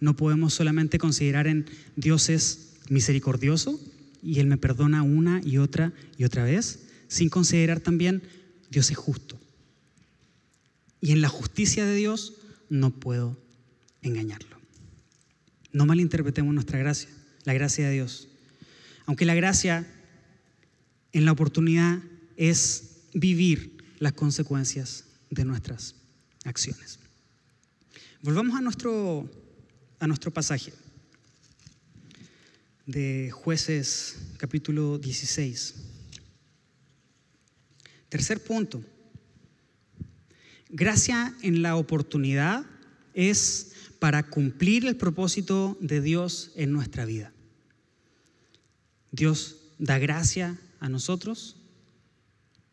No podemos solamente considerar en Dios es misericordioso y Él me perdona una y otra y otra vez, sin considerar también Dios es justo. Y en la justicia de Dios no puedo engañarlo. No malinterpretemos nuestra gracia, la gracia de Dios. Aunque la gracia en la oportunidad es vivir las consecuencias de nuestras acciones. Volvamos a nuestro, a nuestro pasaje de jueces capítulo 16. Tercer punto. Gracia en la oportunidad es para cumplir el propósito de Dios en nuestra vida. Dios da gracia a nosotros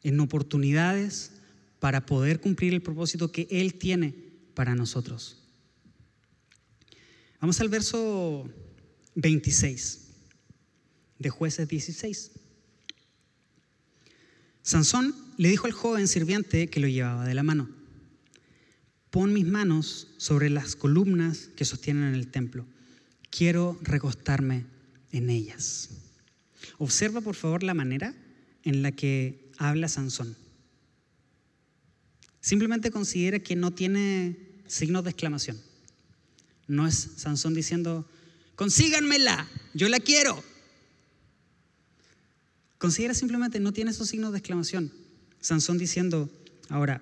en oportunidades para poder cumplir el propósito que Él tiene para nosotros. Vamos al verso 26 de jueces 16. Sansón le dijo al joven sirviente que lo llevaba de la mano, pon mis manos sobre las columnas que sostienen el templo, quiero recostarme en ellas. Observa por favor la manera en la que habla Sansón. Simplemente considera que no tiene signos de exclamación. No es Sansón diciendo, consíganmela, yo la quiero. Considera simplemente, no tiene esos signos de exclamación. Sansón diciendo, ahora,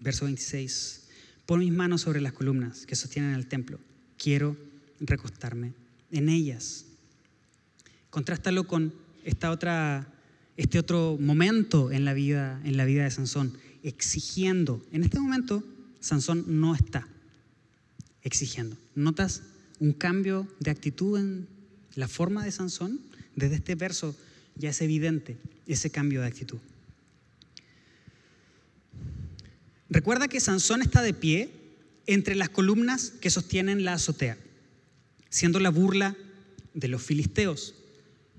verso 26, pon mis manos sobre las columnas que sostienen el templo, quiero recostarme en ellas. Contrástalo con esta otra, este otro momento en la, vida, en la vida de Sansón, exigiendo. En este momento, Sansón no está exigiendo. ¿Notas un cambio de actitud en la forma de Sansón? Desde este verso ya es evidente ese cambio de actitud. Recuerda que Sansón está de pie entre las columnas que sostienen la azotea, siendo la burla de los filisteos.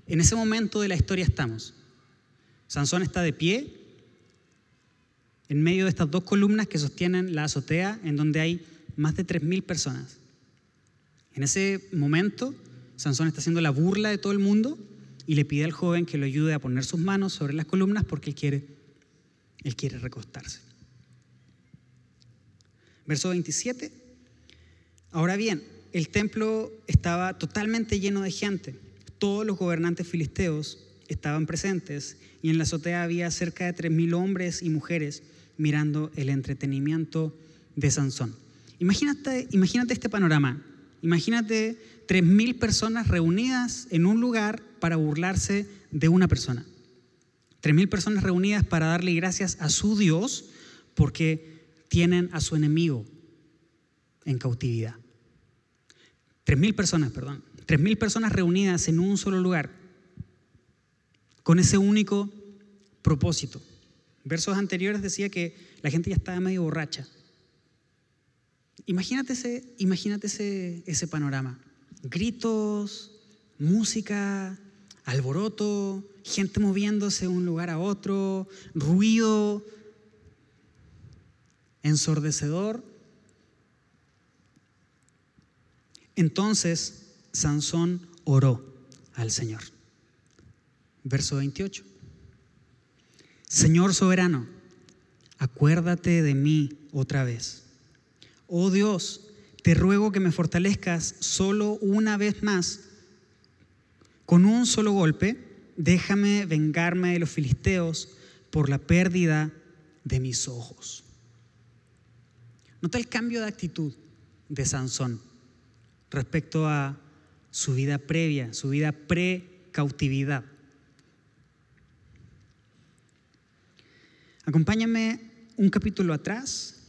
En ese momento de la historia estamos. Sansón está de pie en medio de estas dos columnas que sostienen la azotea, en donde hay más de 3.000 personas. En ese momento, Sansón está haciendo la burla de todo el mundo y le pide al joven que lo ayude a poner sus manos sobre las columnas porque él quiere, él quiere recostarse. Verso 27. Ahora bien, el templo estaba totalmente lleno de gente todos los gobernantes filisteos estaban presentes y en la azotea había cerca de 3.000 hombres y mujeres mirando el entretenimiento de Sansón. Imagínate, imagínate este panorama. Imagínate 3.000 personas reunidas en un lugar para burlarse de una persona. 3.000 personas reunidas para darle gracias a su Dios porque tienen a su enemigo en cautividad. 3.000 personas, perdón. 3.000 personas reunidas en un solo lugar con ese único propósito. Versos anteriores decía que la gente ya estaba medio borracha. Imagínate ese, imagínate ese, ese panorama. Gritos, música, alboroto, gente moviéndose de un lugar a otro, ruido ensordecedor. Entonces Sansón oró al Señor. Verso 28. Señor soberano, acuérdate de mí otra vez oh Dios, te ruego que me fortalezcas solo una vez más. Con un solo golpe, déjame vengarme de los filisteos por la pérdida de mis ojos. Nota el cambio de actitud de Sansón respecto a su vida previa, su vida pre-cautividad. Acompáñame un capítulo atrás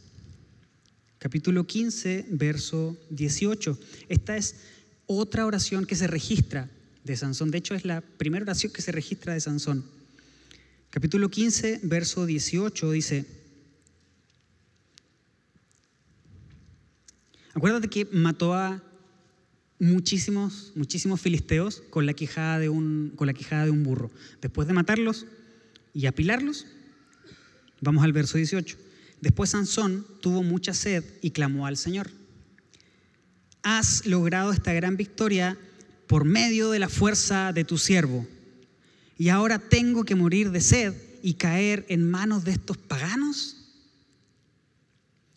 capítulo 15, verso 18. Esta es otra oración que se registra de Sansón. De hecho, es la primera oración que se registra de Sansón. Capítulo 15, verso 18 dice, acuérdate que mató a muchísimos, muchísimos filisteos con la, quijada de un, con la quijada de un burro. Después de matarlos y apilarlos, vamos al verso 18. Después Sansón tuvo mucha sed y clamó al Señor. Has logrado esta gran victoria por medio de la fuerza de tu siervo. Y ahora tengo que morir de sed y caer en manos de estos paganos.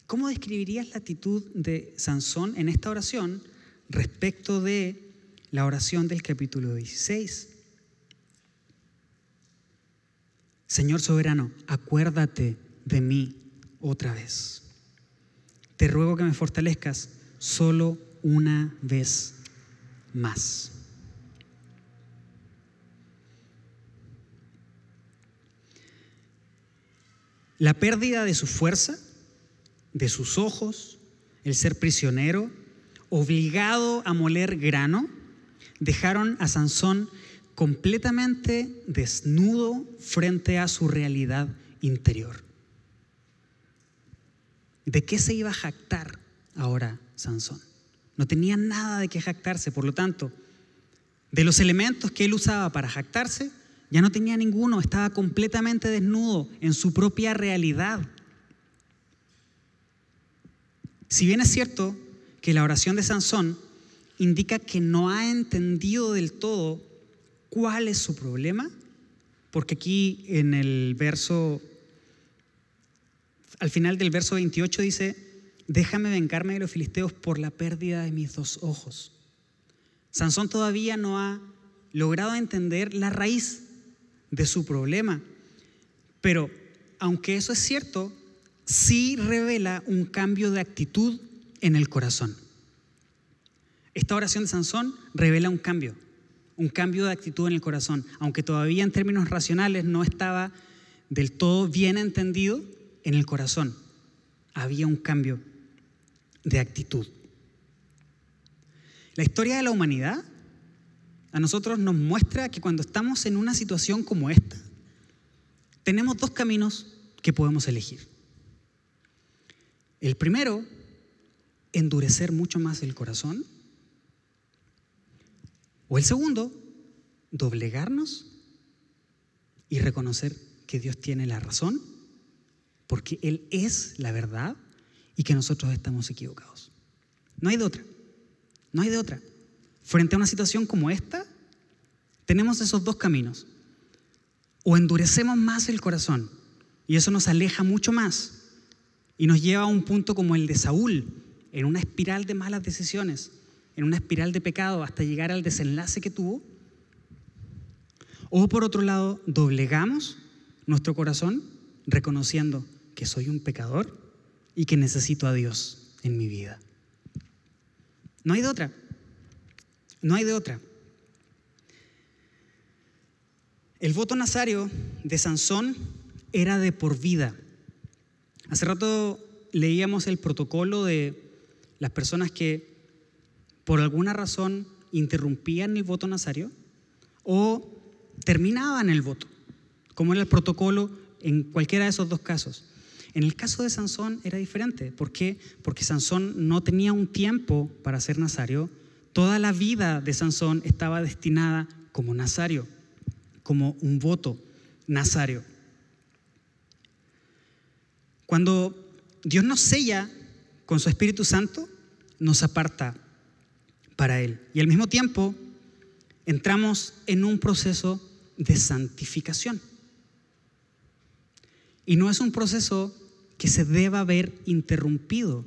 ¿Cómo describirías la actitud de Sansón en esta oración respecto de la oración del capítulo 16? Señor soberano, acuérdate de mí otra vez. Te ruego que me fortalezcas solo una vez más. La pérdida de su fuerza, de sus ojos, el ser prisionero, obligado a moler grano, dejaron a Sansón completamente desnudo frente a su realidad interior. ¿De qué se iba a jactar ahora Sansón? No tenía nada de qué jactarse, por lo tanto, de los elementos que él usaba para jactarse, ya no tenía ninguno, estaba completamente desnudo en su propia realidad. Si bien es cierto que la oración de Sansón indica que no ha entendido del todo cuál es su problema, porque aquí en el verso al final del verso 28 dice, déjame vengarme de los filisteos por la pérdida de mis dos ojos. Sansón todavía no ha logrado entender la raíz de su problema, pero aunque eso es cierto, sí revela un cambio de actitud en el corazón. Esta oración de Sansón revela un cambio, un cambio de actitud en el corazón, aunque todavía en términos racionales no estaba del todo bien entendido, en el corazón había un cambio de actitud. La historia de la humanidad a nosotros nos muestra que cuando estamos en una situación como esta, tenemos dos caminos que podemos elegir. El primero, endurecer mucho más el corazón. O el segundo, doblegarnos y reconocer que Dios tiene la razón porque Él es la verdad y que nosotros estamos equivocados. No hay de otra, no hay de otra. Frente a una situación como esta, tenemos esos dos caminos. O endurecemos más el corazón y eso nos aleja mucho más y nos lleva a un punto como el de Saúl, en una espiral de malas decisiones, en una espiral de pecado hasta llegar al desenlace que tuvo. O por otro lado, doblegamos nuestro corazón reconociendo que soy un pecador y que necesito a Dios en mi vida. No hay de otra. No hay de otra. El voto nazario de Sansón era de por vida. Hace rato leíamos el protocolo de las personas que por alguna razón interrumpían el voto nazario o terminaban el voto, como era el protocolo en cualquiera de esos dos casos. En el caso de Sansón era diferente. ¿Por qué? Porque Sansón no tenía un tiempo para ser nazario. Toda la vida de Sansón estaba destinada como nazario, como un voto nazario. Cuando Dios nos sella con su Espíritu Santo, nos aparta para Él. Y al mismo tiempo entramos en un proceso de santificación. Y no es un proceso que se deba haber interrumpido.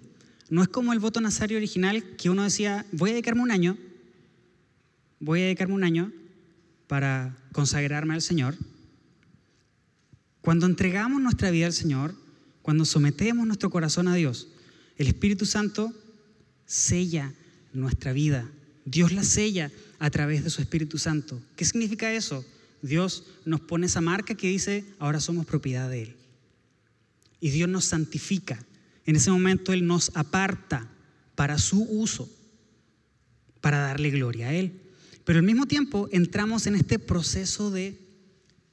No es como el voto nazario original que uno decía, voy a dedicarme un año, voy a dedicarme un año para consagrarme al Señor. Cuando entregamos nuestra vida al Señor, cuando sometemos nuestro corazón a Dios, el Espíritu Santo sella nuestra vida. Dios la sella a través de su Espíritu Santo. ¿Qué significa eso? Dios nos pone esa marca que dice, ahora somos propiedad de Él. Y Dios nos santifica. En ese momento Él nos aparta para su uso, para darle gloria a Él. Pero al mismo tiempo entramos en este proceso de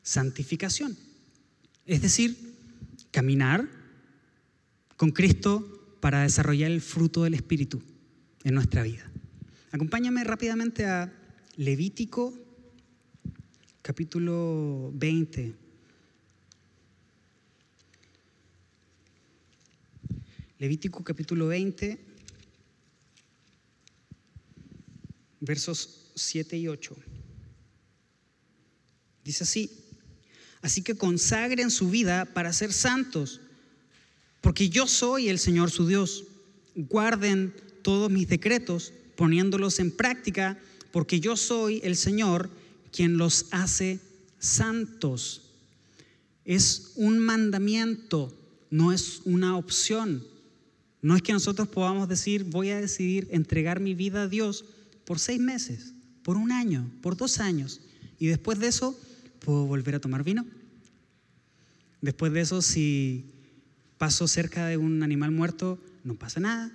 santificación. Es decir, caminar con Cristo para desarrollar el fruto del Espíritu en nuestra vida. Acompáñame rápidamente a Levítico capítulo 20. Levítico capítulo 20, versos 7 y 8. Dice así, así que consagren su vida para ser santos, porque yo soy el Señor su Dios. Guarden todos mis decretos poniéndolos en práctica, porque yo soy el Señor quien los hace santos. Es un mandamiento, no es una opción. No es que nosotros podamos decir, voy a decidir entregar mi vida a Dios por seis meses, por un año, por dos años, y después de eso puedo volver a tomar vino. Después de eso, si paso cerca de un animal muerto, no pasa nada.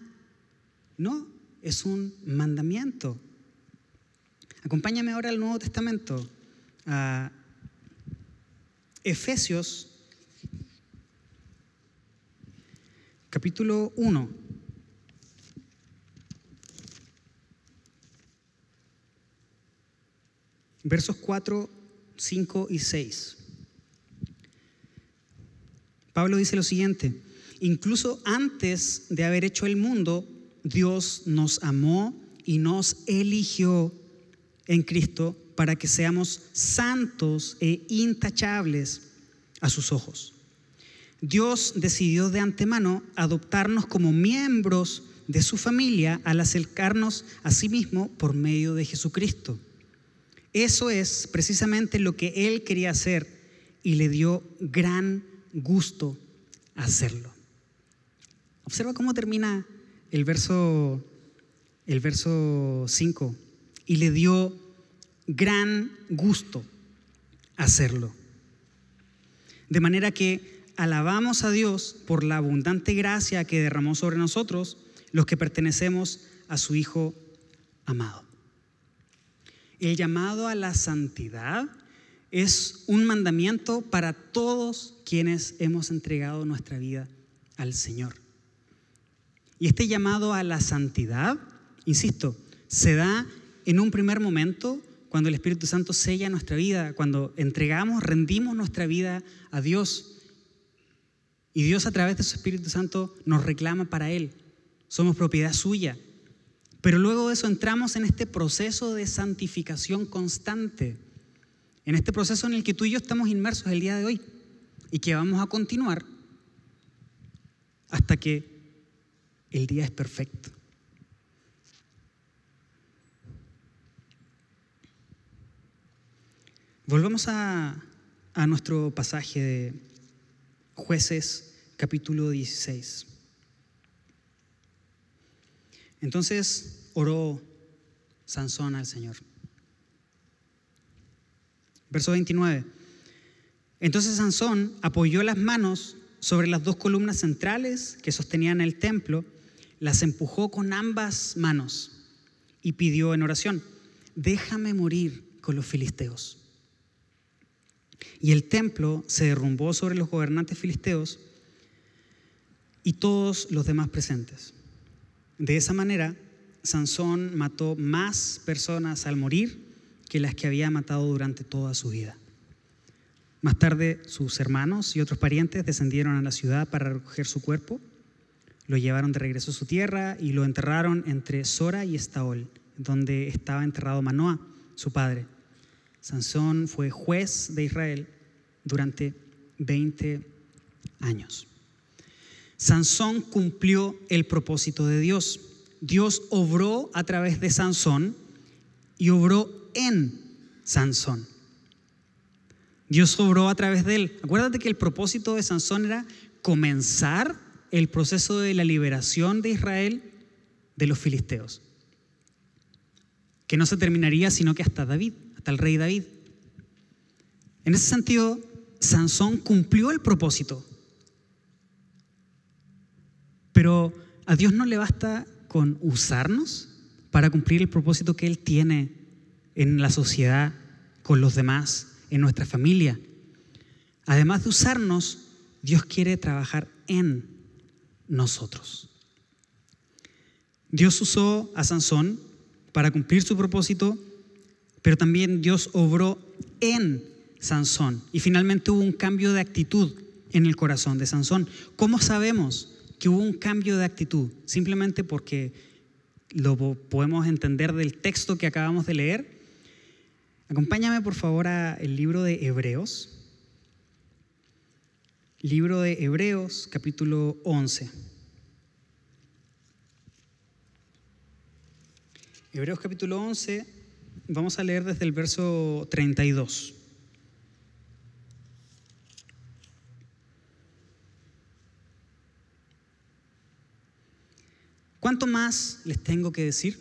No, es un mandamiento. Acompáñame ahora al Nuevo Testamento, a Efesios capítulo 1. Versos 4, 5 y 6. Pablo dice lo siguiente, incluso antes de haber hecho el mundo, Dios nos amó y nos eligió en Cristo para que seamos santos e intachables a sus ojos. Dios decidió de antemano adoptarnos como miembros de su familia al acercarnos a sí mismo por medio de Jesucristo. Eso es precisamente lo que Él quería hacer y le dio gran gusto hacerlo. Observa cómo termina el verso, el verso 5, y le dio gran gusto hacerlo. De manera que alabamos a Dios por la abundante gracia que derramó sobre nosotros, los que pertenecemos a su Hijo amado. El llamado a la santidad es un mandamiento para todos quienes hemos entregado nuestra vida al Señor. Y este llamado a la santidad, insisto, se da en un primer momento cuando el Espíritu Santo sella nuestra vida, cuando entregamos, rendimos nuestra vida a Dios. Y Dios a través de su Espíritu Santo nos reclama para Él. Somos propiedad suya. Pero luego de eso entramos en este proceso de santificación constante, en este proceso en el que tú y yo estamos inmersos el día de hoy y que vamos a continuar hasta que el día es perfecto. Volvamos a, nuestro pasaje de jueces capítulo 16. Entonces oró Sansón al Señor. Verso 29. Entonces Sansón apoyó las manos sobre las dos columnas centrales que sostenían el templo, las empujó con ambas manos y pidió en oración, déjame morir con los filisteos. Y el templo se derrumbó sobre los gobernantes filisteos y todos los demás presentes. De esa manera, Sansón mató más personas al morir que las que había matado durante toda su vida. Más tarde, sus hermanos y otros parientes descendieron a la ciudad para recoger su cuerpo, lo llevaron de regreso a su tierra y lo enterraron entre Sora y Estaol, donde estaba enterrado Manoah, su padre. Sansón fue juez de Israel durante 20 años. Sansón cumplió el propósito de Dios. Dios obró a través de Sansón y obró en Sansón. Dios obró a través de él. Acuérdate que el propósito de Sansón era comenzar el proceso de la liberación de Israel de los filisteos. Que no se terminaría sino que hasta David, hasta el rey David. En ese sentido, Sansón cumplió el propósito. Pero a Dios no le basta con usarnos para cumplir el propósito que Él tiene en la sociedad, con los demás en nuestra familia. Además de usarnos, Dios quiere trabajar en nosotros. Dios usó a Sansón para cumplir su propósito, pero también Dios obró en Sansón. Y finalmente hubo un cambio de actitud en el corazón de Sansón. ¿Cómo sabemos que hubo un cambio de actitud? Simplemente porque lo podemos entender del texto que acabamos de leer Acompáñame por favor al libro de Hebreos. Libro de Hebreos, capítulo 11. Hebreos capítulo 11, vamos a leer desde el verso 32. ¿Cuánto más les tengo que decir?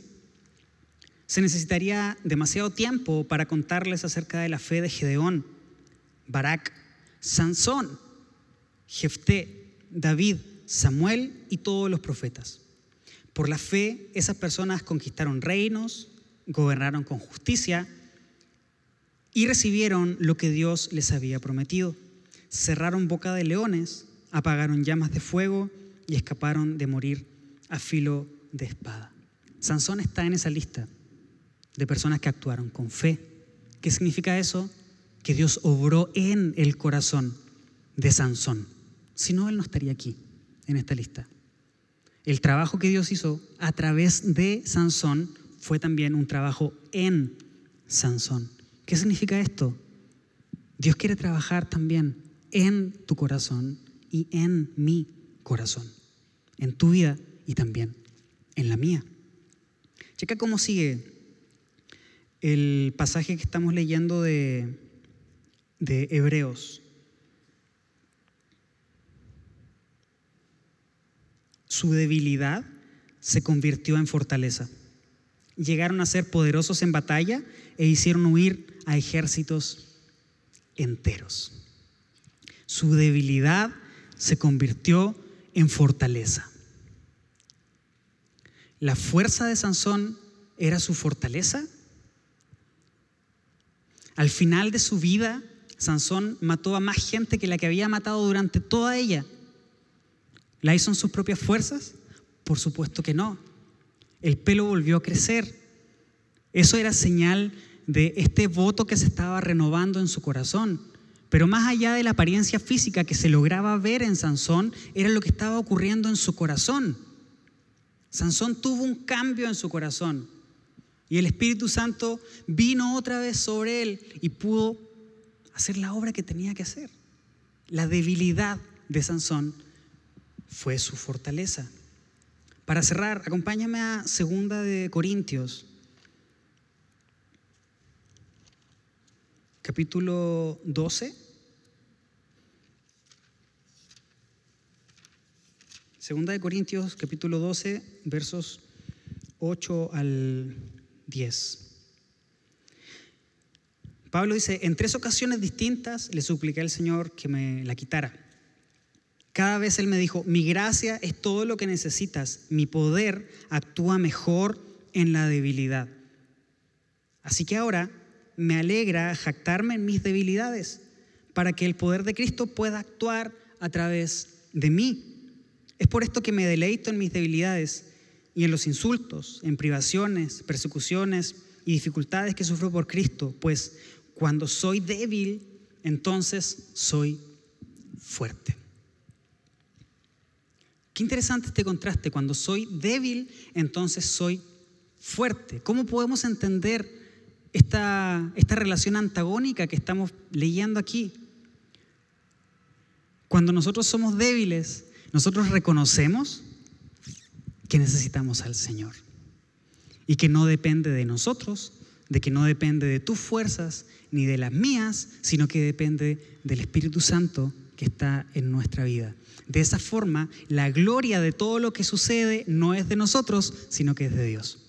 Se necesitaría demasiado tiempo para contarles acerca de la fe de Gedeón, Barak, Sansón, Jefté, David, Samuel y todos los profetas. Por la fe, esas personas conquistaron reinos, gobernaron con justicia y recibieron lo que Dios les había prometido. Cerraron boca de leones, apagaron llamas de fuego y escaparon de morir a filo de espada. Sansón está en esa lista de personas que actuaron con fe. ¿Qué significa eso? Que Dios obró en el corazón de Sansón. Si no, él no estaría aquí, en esta lista. El trabajo que Dios hizo a través de Sansón fue también un trabajo en Sansón. ¿Qué significa esto? Dios quiere trabajar también en tu corazón y en mi corazón, en tu vida y también en la mía. Checa cómo sigue el pasaje que estamos leyendo de, de Hebreos. Su debilidad se convirtió en fortaleza. Llegaron a ser poderosos en batalla e hicieron huir a ejércitos enteros. Su debilidad se convirtió en fortaleza. La fuerza de Sansón era su fortaleza al final de su vida, Sansón mató a más gente que la que había matado durante toda ella. ¿La hizo en sus propias fuerzas? Por supuesto que no. El pelo volvió a crecer. Eso era señal de este voto que se estaba renovando en su corazón. Pero más allá de la apariencia física que se lograba ver en Sansón, era lo que estaba ocurriendo en su corazón. Sansón tuvo un cambio en su corazón. Y el Espíritu Santo vino otra vez sobre él y pudo hacer la obra que tenía que hacer. La debilidad de Sansón fue su fortaleza. Para cerrar, acompáñame a Segunda de Corintios, capítulo 12. Segunda de Corintios, capítulo 12, versos 8 al 10. Pablo dice, en tres ocasiones distintas le supliqué al Señor que me la quitara. Cada vez Él me dijo, mi gracia es todo lo que necesitas, mi poder actúa mejor en la debilidad. Así que ahora me alegra jactarme en mis debilidades, para que el poder de Cristo pueda actuar a través de mí. Es por esto que me deleito en mis debilidades y en los insultos, en privaciones, persecuciones y dificultades que sufro por Cristo, pues cuando soy débil, entonces soy fuerte. Qué interesante este contraste. Cuando soy débil, entonces soy fuerte. ¿Cómo podemos entender esta, esta relación antagónica que estamos leyendo aquí? Cuando nosotros somos débiles, nosotros reconocemos que necesitamos al Señor y que no depende de nosotros, de que no depende de tus fuerzas ni de las mías, sino que depende del Espíritu Santo está en nuestra vida. De esa forma, la gloria de todo lo que sucede no es de nosotros, sino que es de Dios.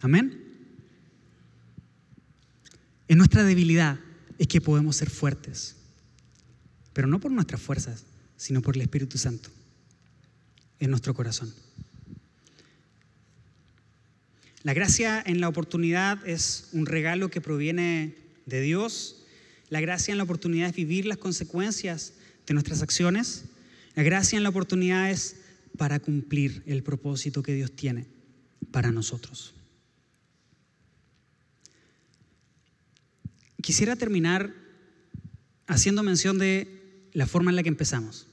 Amén. En nuestra debilidad es que podemos ser fuertes, pero no por nuestras fuerzas, sino por el Espíritu Santo en nuestro corazón. La gracia en la oportunidad es un regalo que proviene de Dios. La gracia en la oportunidad es vivir las consecuencias de nuestras acciones. La gracia en la oportunidad es para cumplir el propósito que Dios tiene para nosotros. Quisiera terminar haciendo mención de la forma en la que empezamos.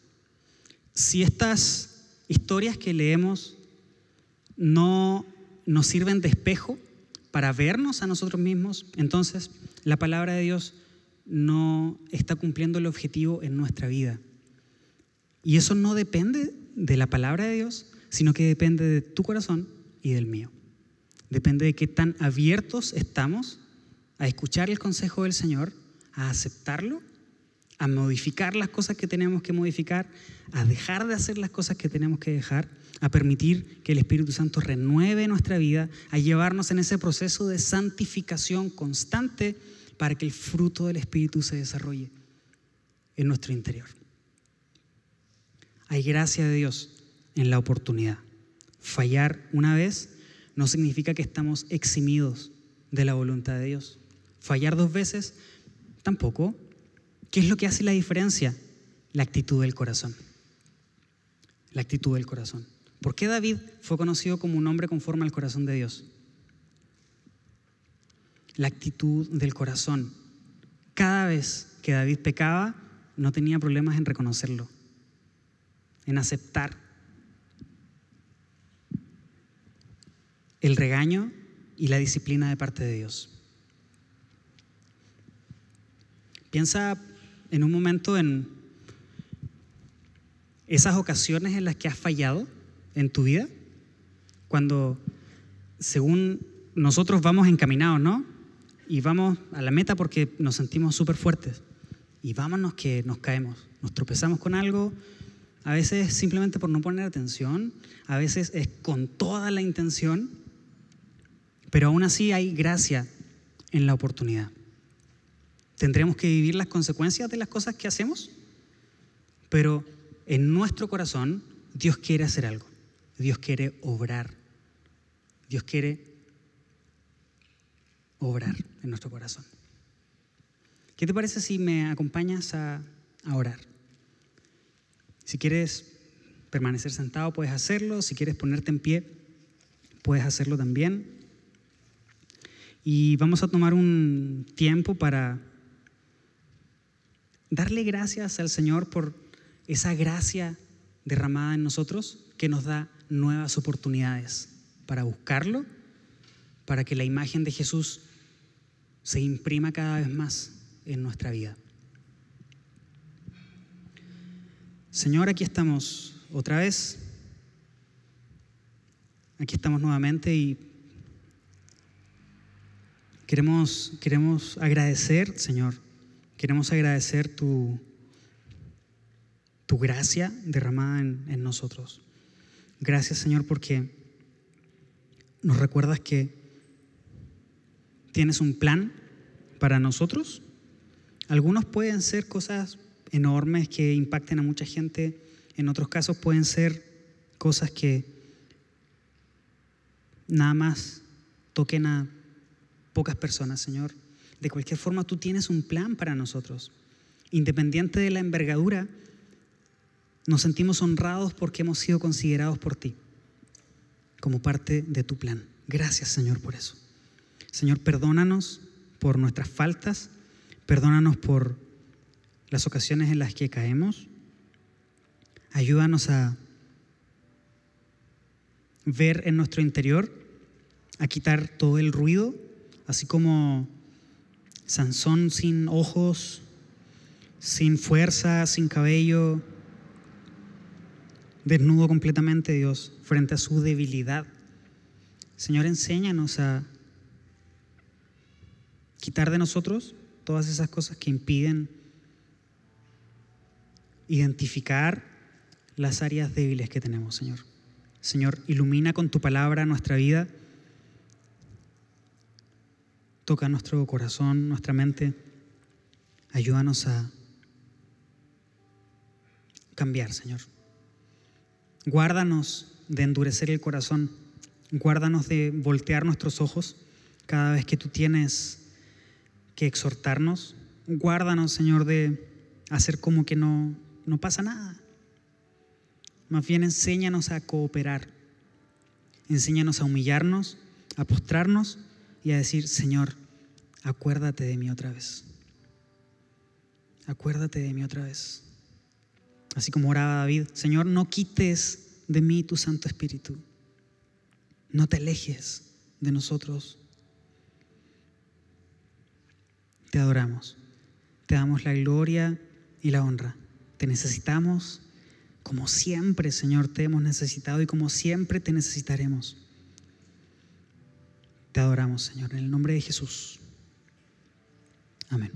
Si estas historias que leemos no nos sirven de espejo para vernos a nosotros mismos, entonces la palabra de Dios no está cumpliendo el objetivo en nuestra vida. Y eso no depende de la palabra de Dios, sino que depende de tu corazón y del mío. Depende de qué tan abiertos estamos a escuchar el consejo del Señor, a aceptarlo, a modificar las cosas que tenemos que modificar, a dejar de hacer las cosas que tenemos que dejar a permitir que el Espíritu Santo renueve nuestra vida, a llevarnos en ese proceso de santificación constante para que el fruto del Espíritu se desarrolle en nuestro interior. Hay gracia de Dios en la oportunidad. Fallar una vez no significa que estamos eximidos de la voluntad de Dios. Fallar dos veces tampoco. ¿Qué es lo que hace la diferencia? La actitud del corazón. La actitud del corazón. ¿Por qué David fue conocido como un hombre conforme al corazón de Dios? La actitud del corazón. Cada vez que David pecaba, no tenía problemas en reconocerlo, en aceptar el regaño y la disciplina de parte de Dios. Piensa en un momento en esas ocasiones en las que has fallado en tu vida? Cuando, según nosotros vamos encaminados, ¿no? Y vamos a la meta porque nos sentimos súper fuertes. Y vámonos que nos caemos, nos tropezamos con algo, a veces simplemente por no poner atención, a veces es con toda la intención, pero aún así hay gracia en la oportunidad. Tendremos que vivir las consecuencias de las cosas que hacemos, pero en nuestro corazón Dios quiere hacer algo. Dios quiere obrar. Dios quiere obrar en nuestro corazón. ¿Qué te parece si me acompañas a, orar? Si quieres permanecer sentado, puedes hacerlo. Si quieres ponerte en pie, puedes hacerlo también. Y vamos a tomar un tiempo para darle gracias al Señor por esa gracia derramada en nosotros que nos da nuevas oportunidades para buscarlo, para que la imagen de Jesús se imprima cada vez más en nuestra vida. Señor, aquí estamos otra vez. Aquí estamos nuevamente y queremos, queremos agradecer, Señor, queremos agradecer tu, tu gracia derramada en, en nosotros. Gracias Señor porque nos recuerdas que tienes un plan para nosotros. Algunos pueden ser cosas enormes que impacten a mucha gente, en otros casos pueden ser cosas que nada más toquen a pocas personas, Señor. De cualquier forma, tú tienes un plan para nosotros. Independiente de la envergadura, nos sentimos honrados porque hemos sido considerados por ti como parte de tu plan. Gracias, Señor, por eso. Señor, perdónanos por nuestras faltas, perdónanos por las ocasiones en las que caemos. Ayúdanos a ver en nuestro interior, a quitar todo el ruido, así como Sansón sin ojos, sin fuerza, sin cabello, desnudo completamente, Dios, frente a su debilidad. Señor, enséñanos a quitar de nosotros todas esas cosas que impiden identificar las áreas débiles que tenemos, Señor. Señor, ilumina con tu palabra nuestra vida, toca nuestro corazón, nuestra mente, ayúdanos a cambiar, Señor. Guárdanos de endurecer el corazón, guárdanos de voltear nuestros ojos cada vez que tú tienes que exhortarnos. Guárdanos, Señor, de hacer como que no, no pasa nada. Más bien enséñanos a cooperar. Enséñanos a humillarnos, a postrarnos y a decir, Señor, acuérdate de mí otra vez. Acuérdate de mí otra vez. Así como oraba David, Señor, no quites de mí tu Santo Espíritu. No te alejes de nosotros. Te adoramos. Te damos la gloria y la honra. Te necesitamos como siempre, Señor, te hemos necesitado y como siempre te necesitaremos. Te adoramos, Señor, en el nombre de Jesús. Amén.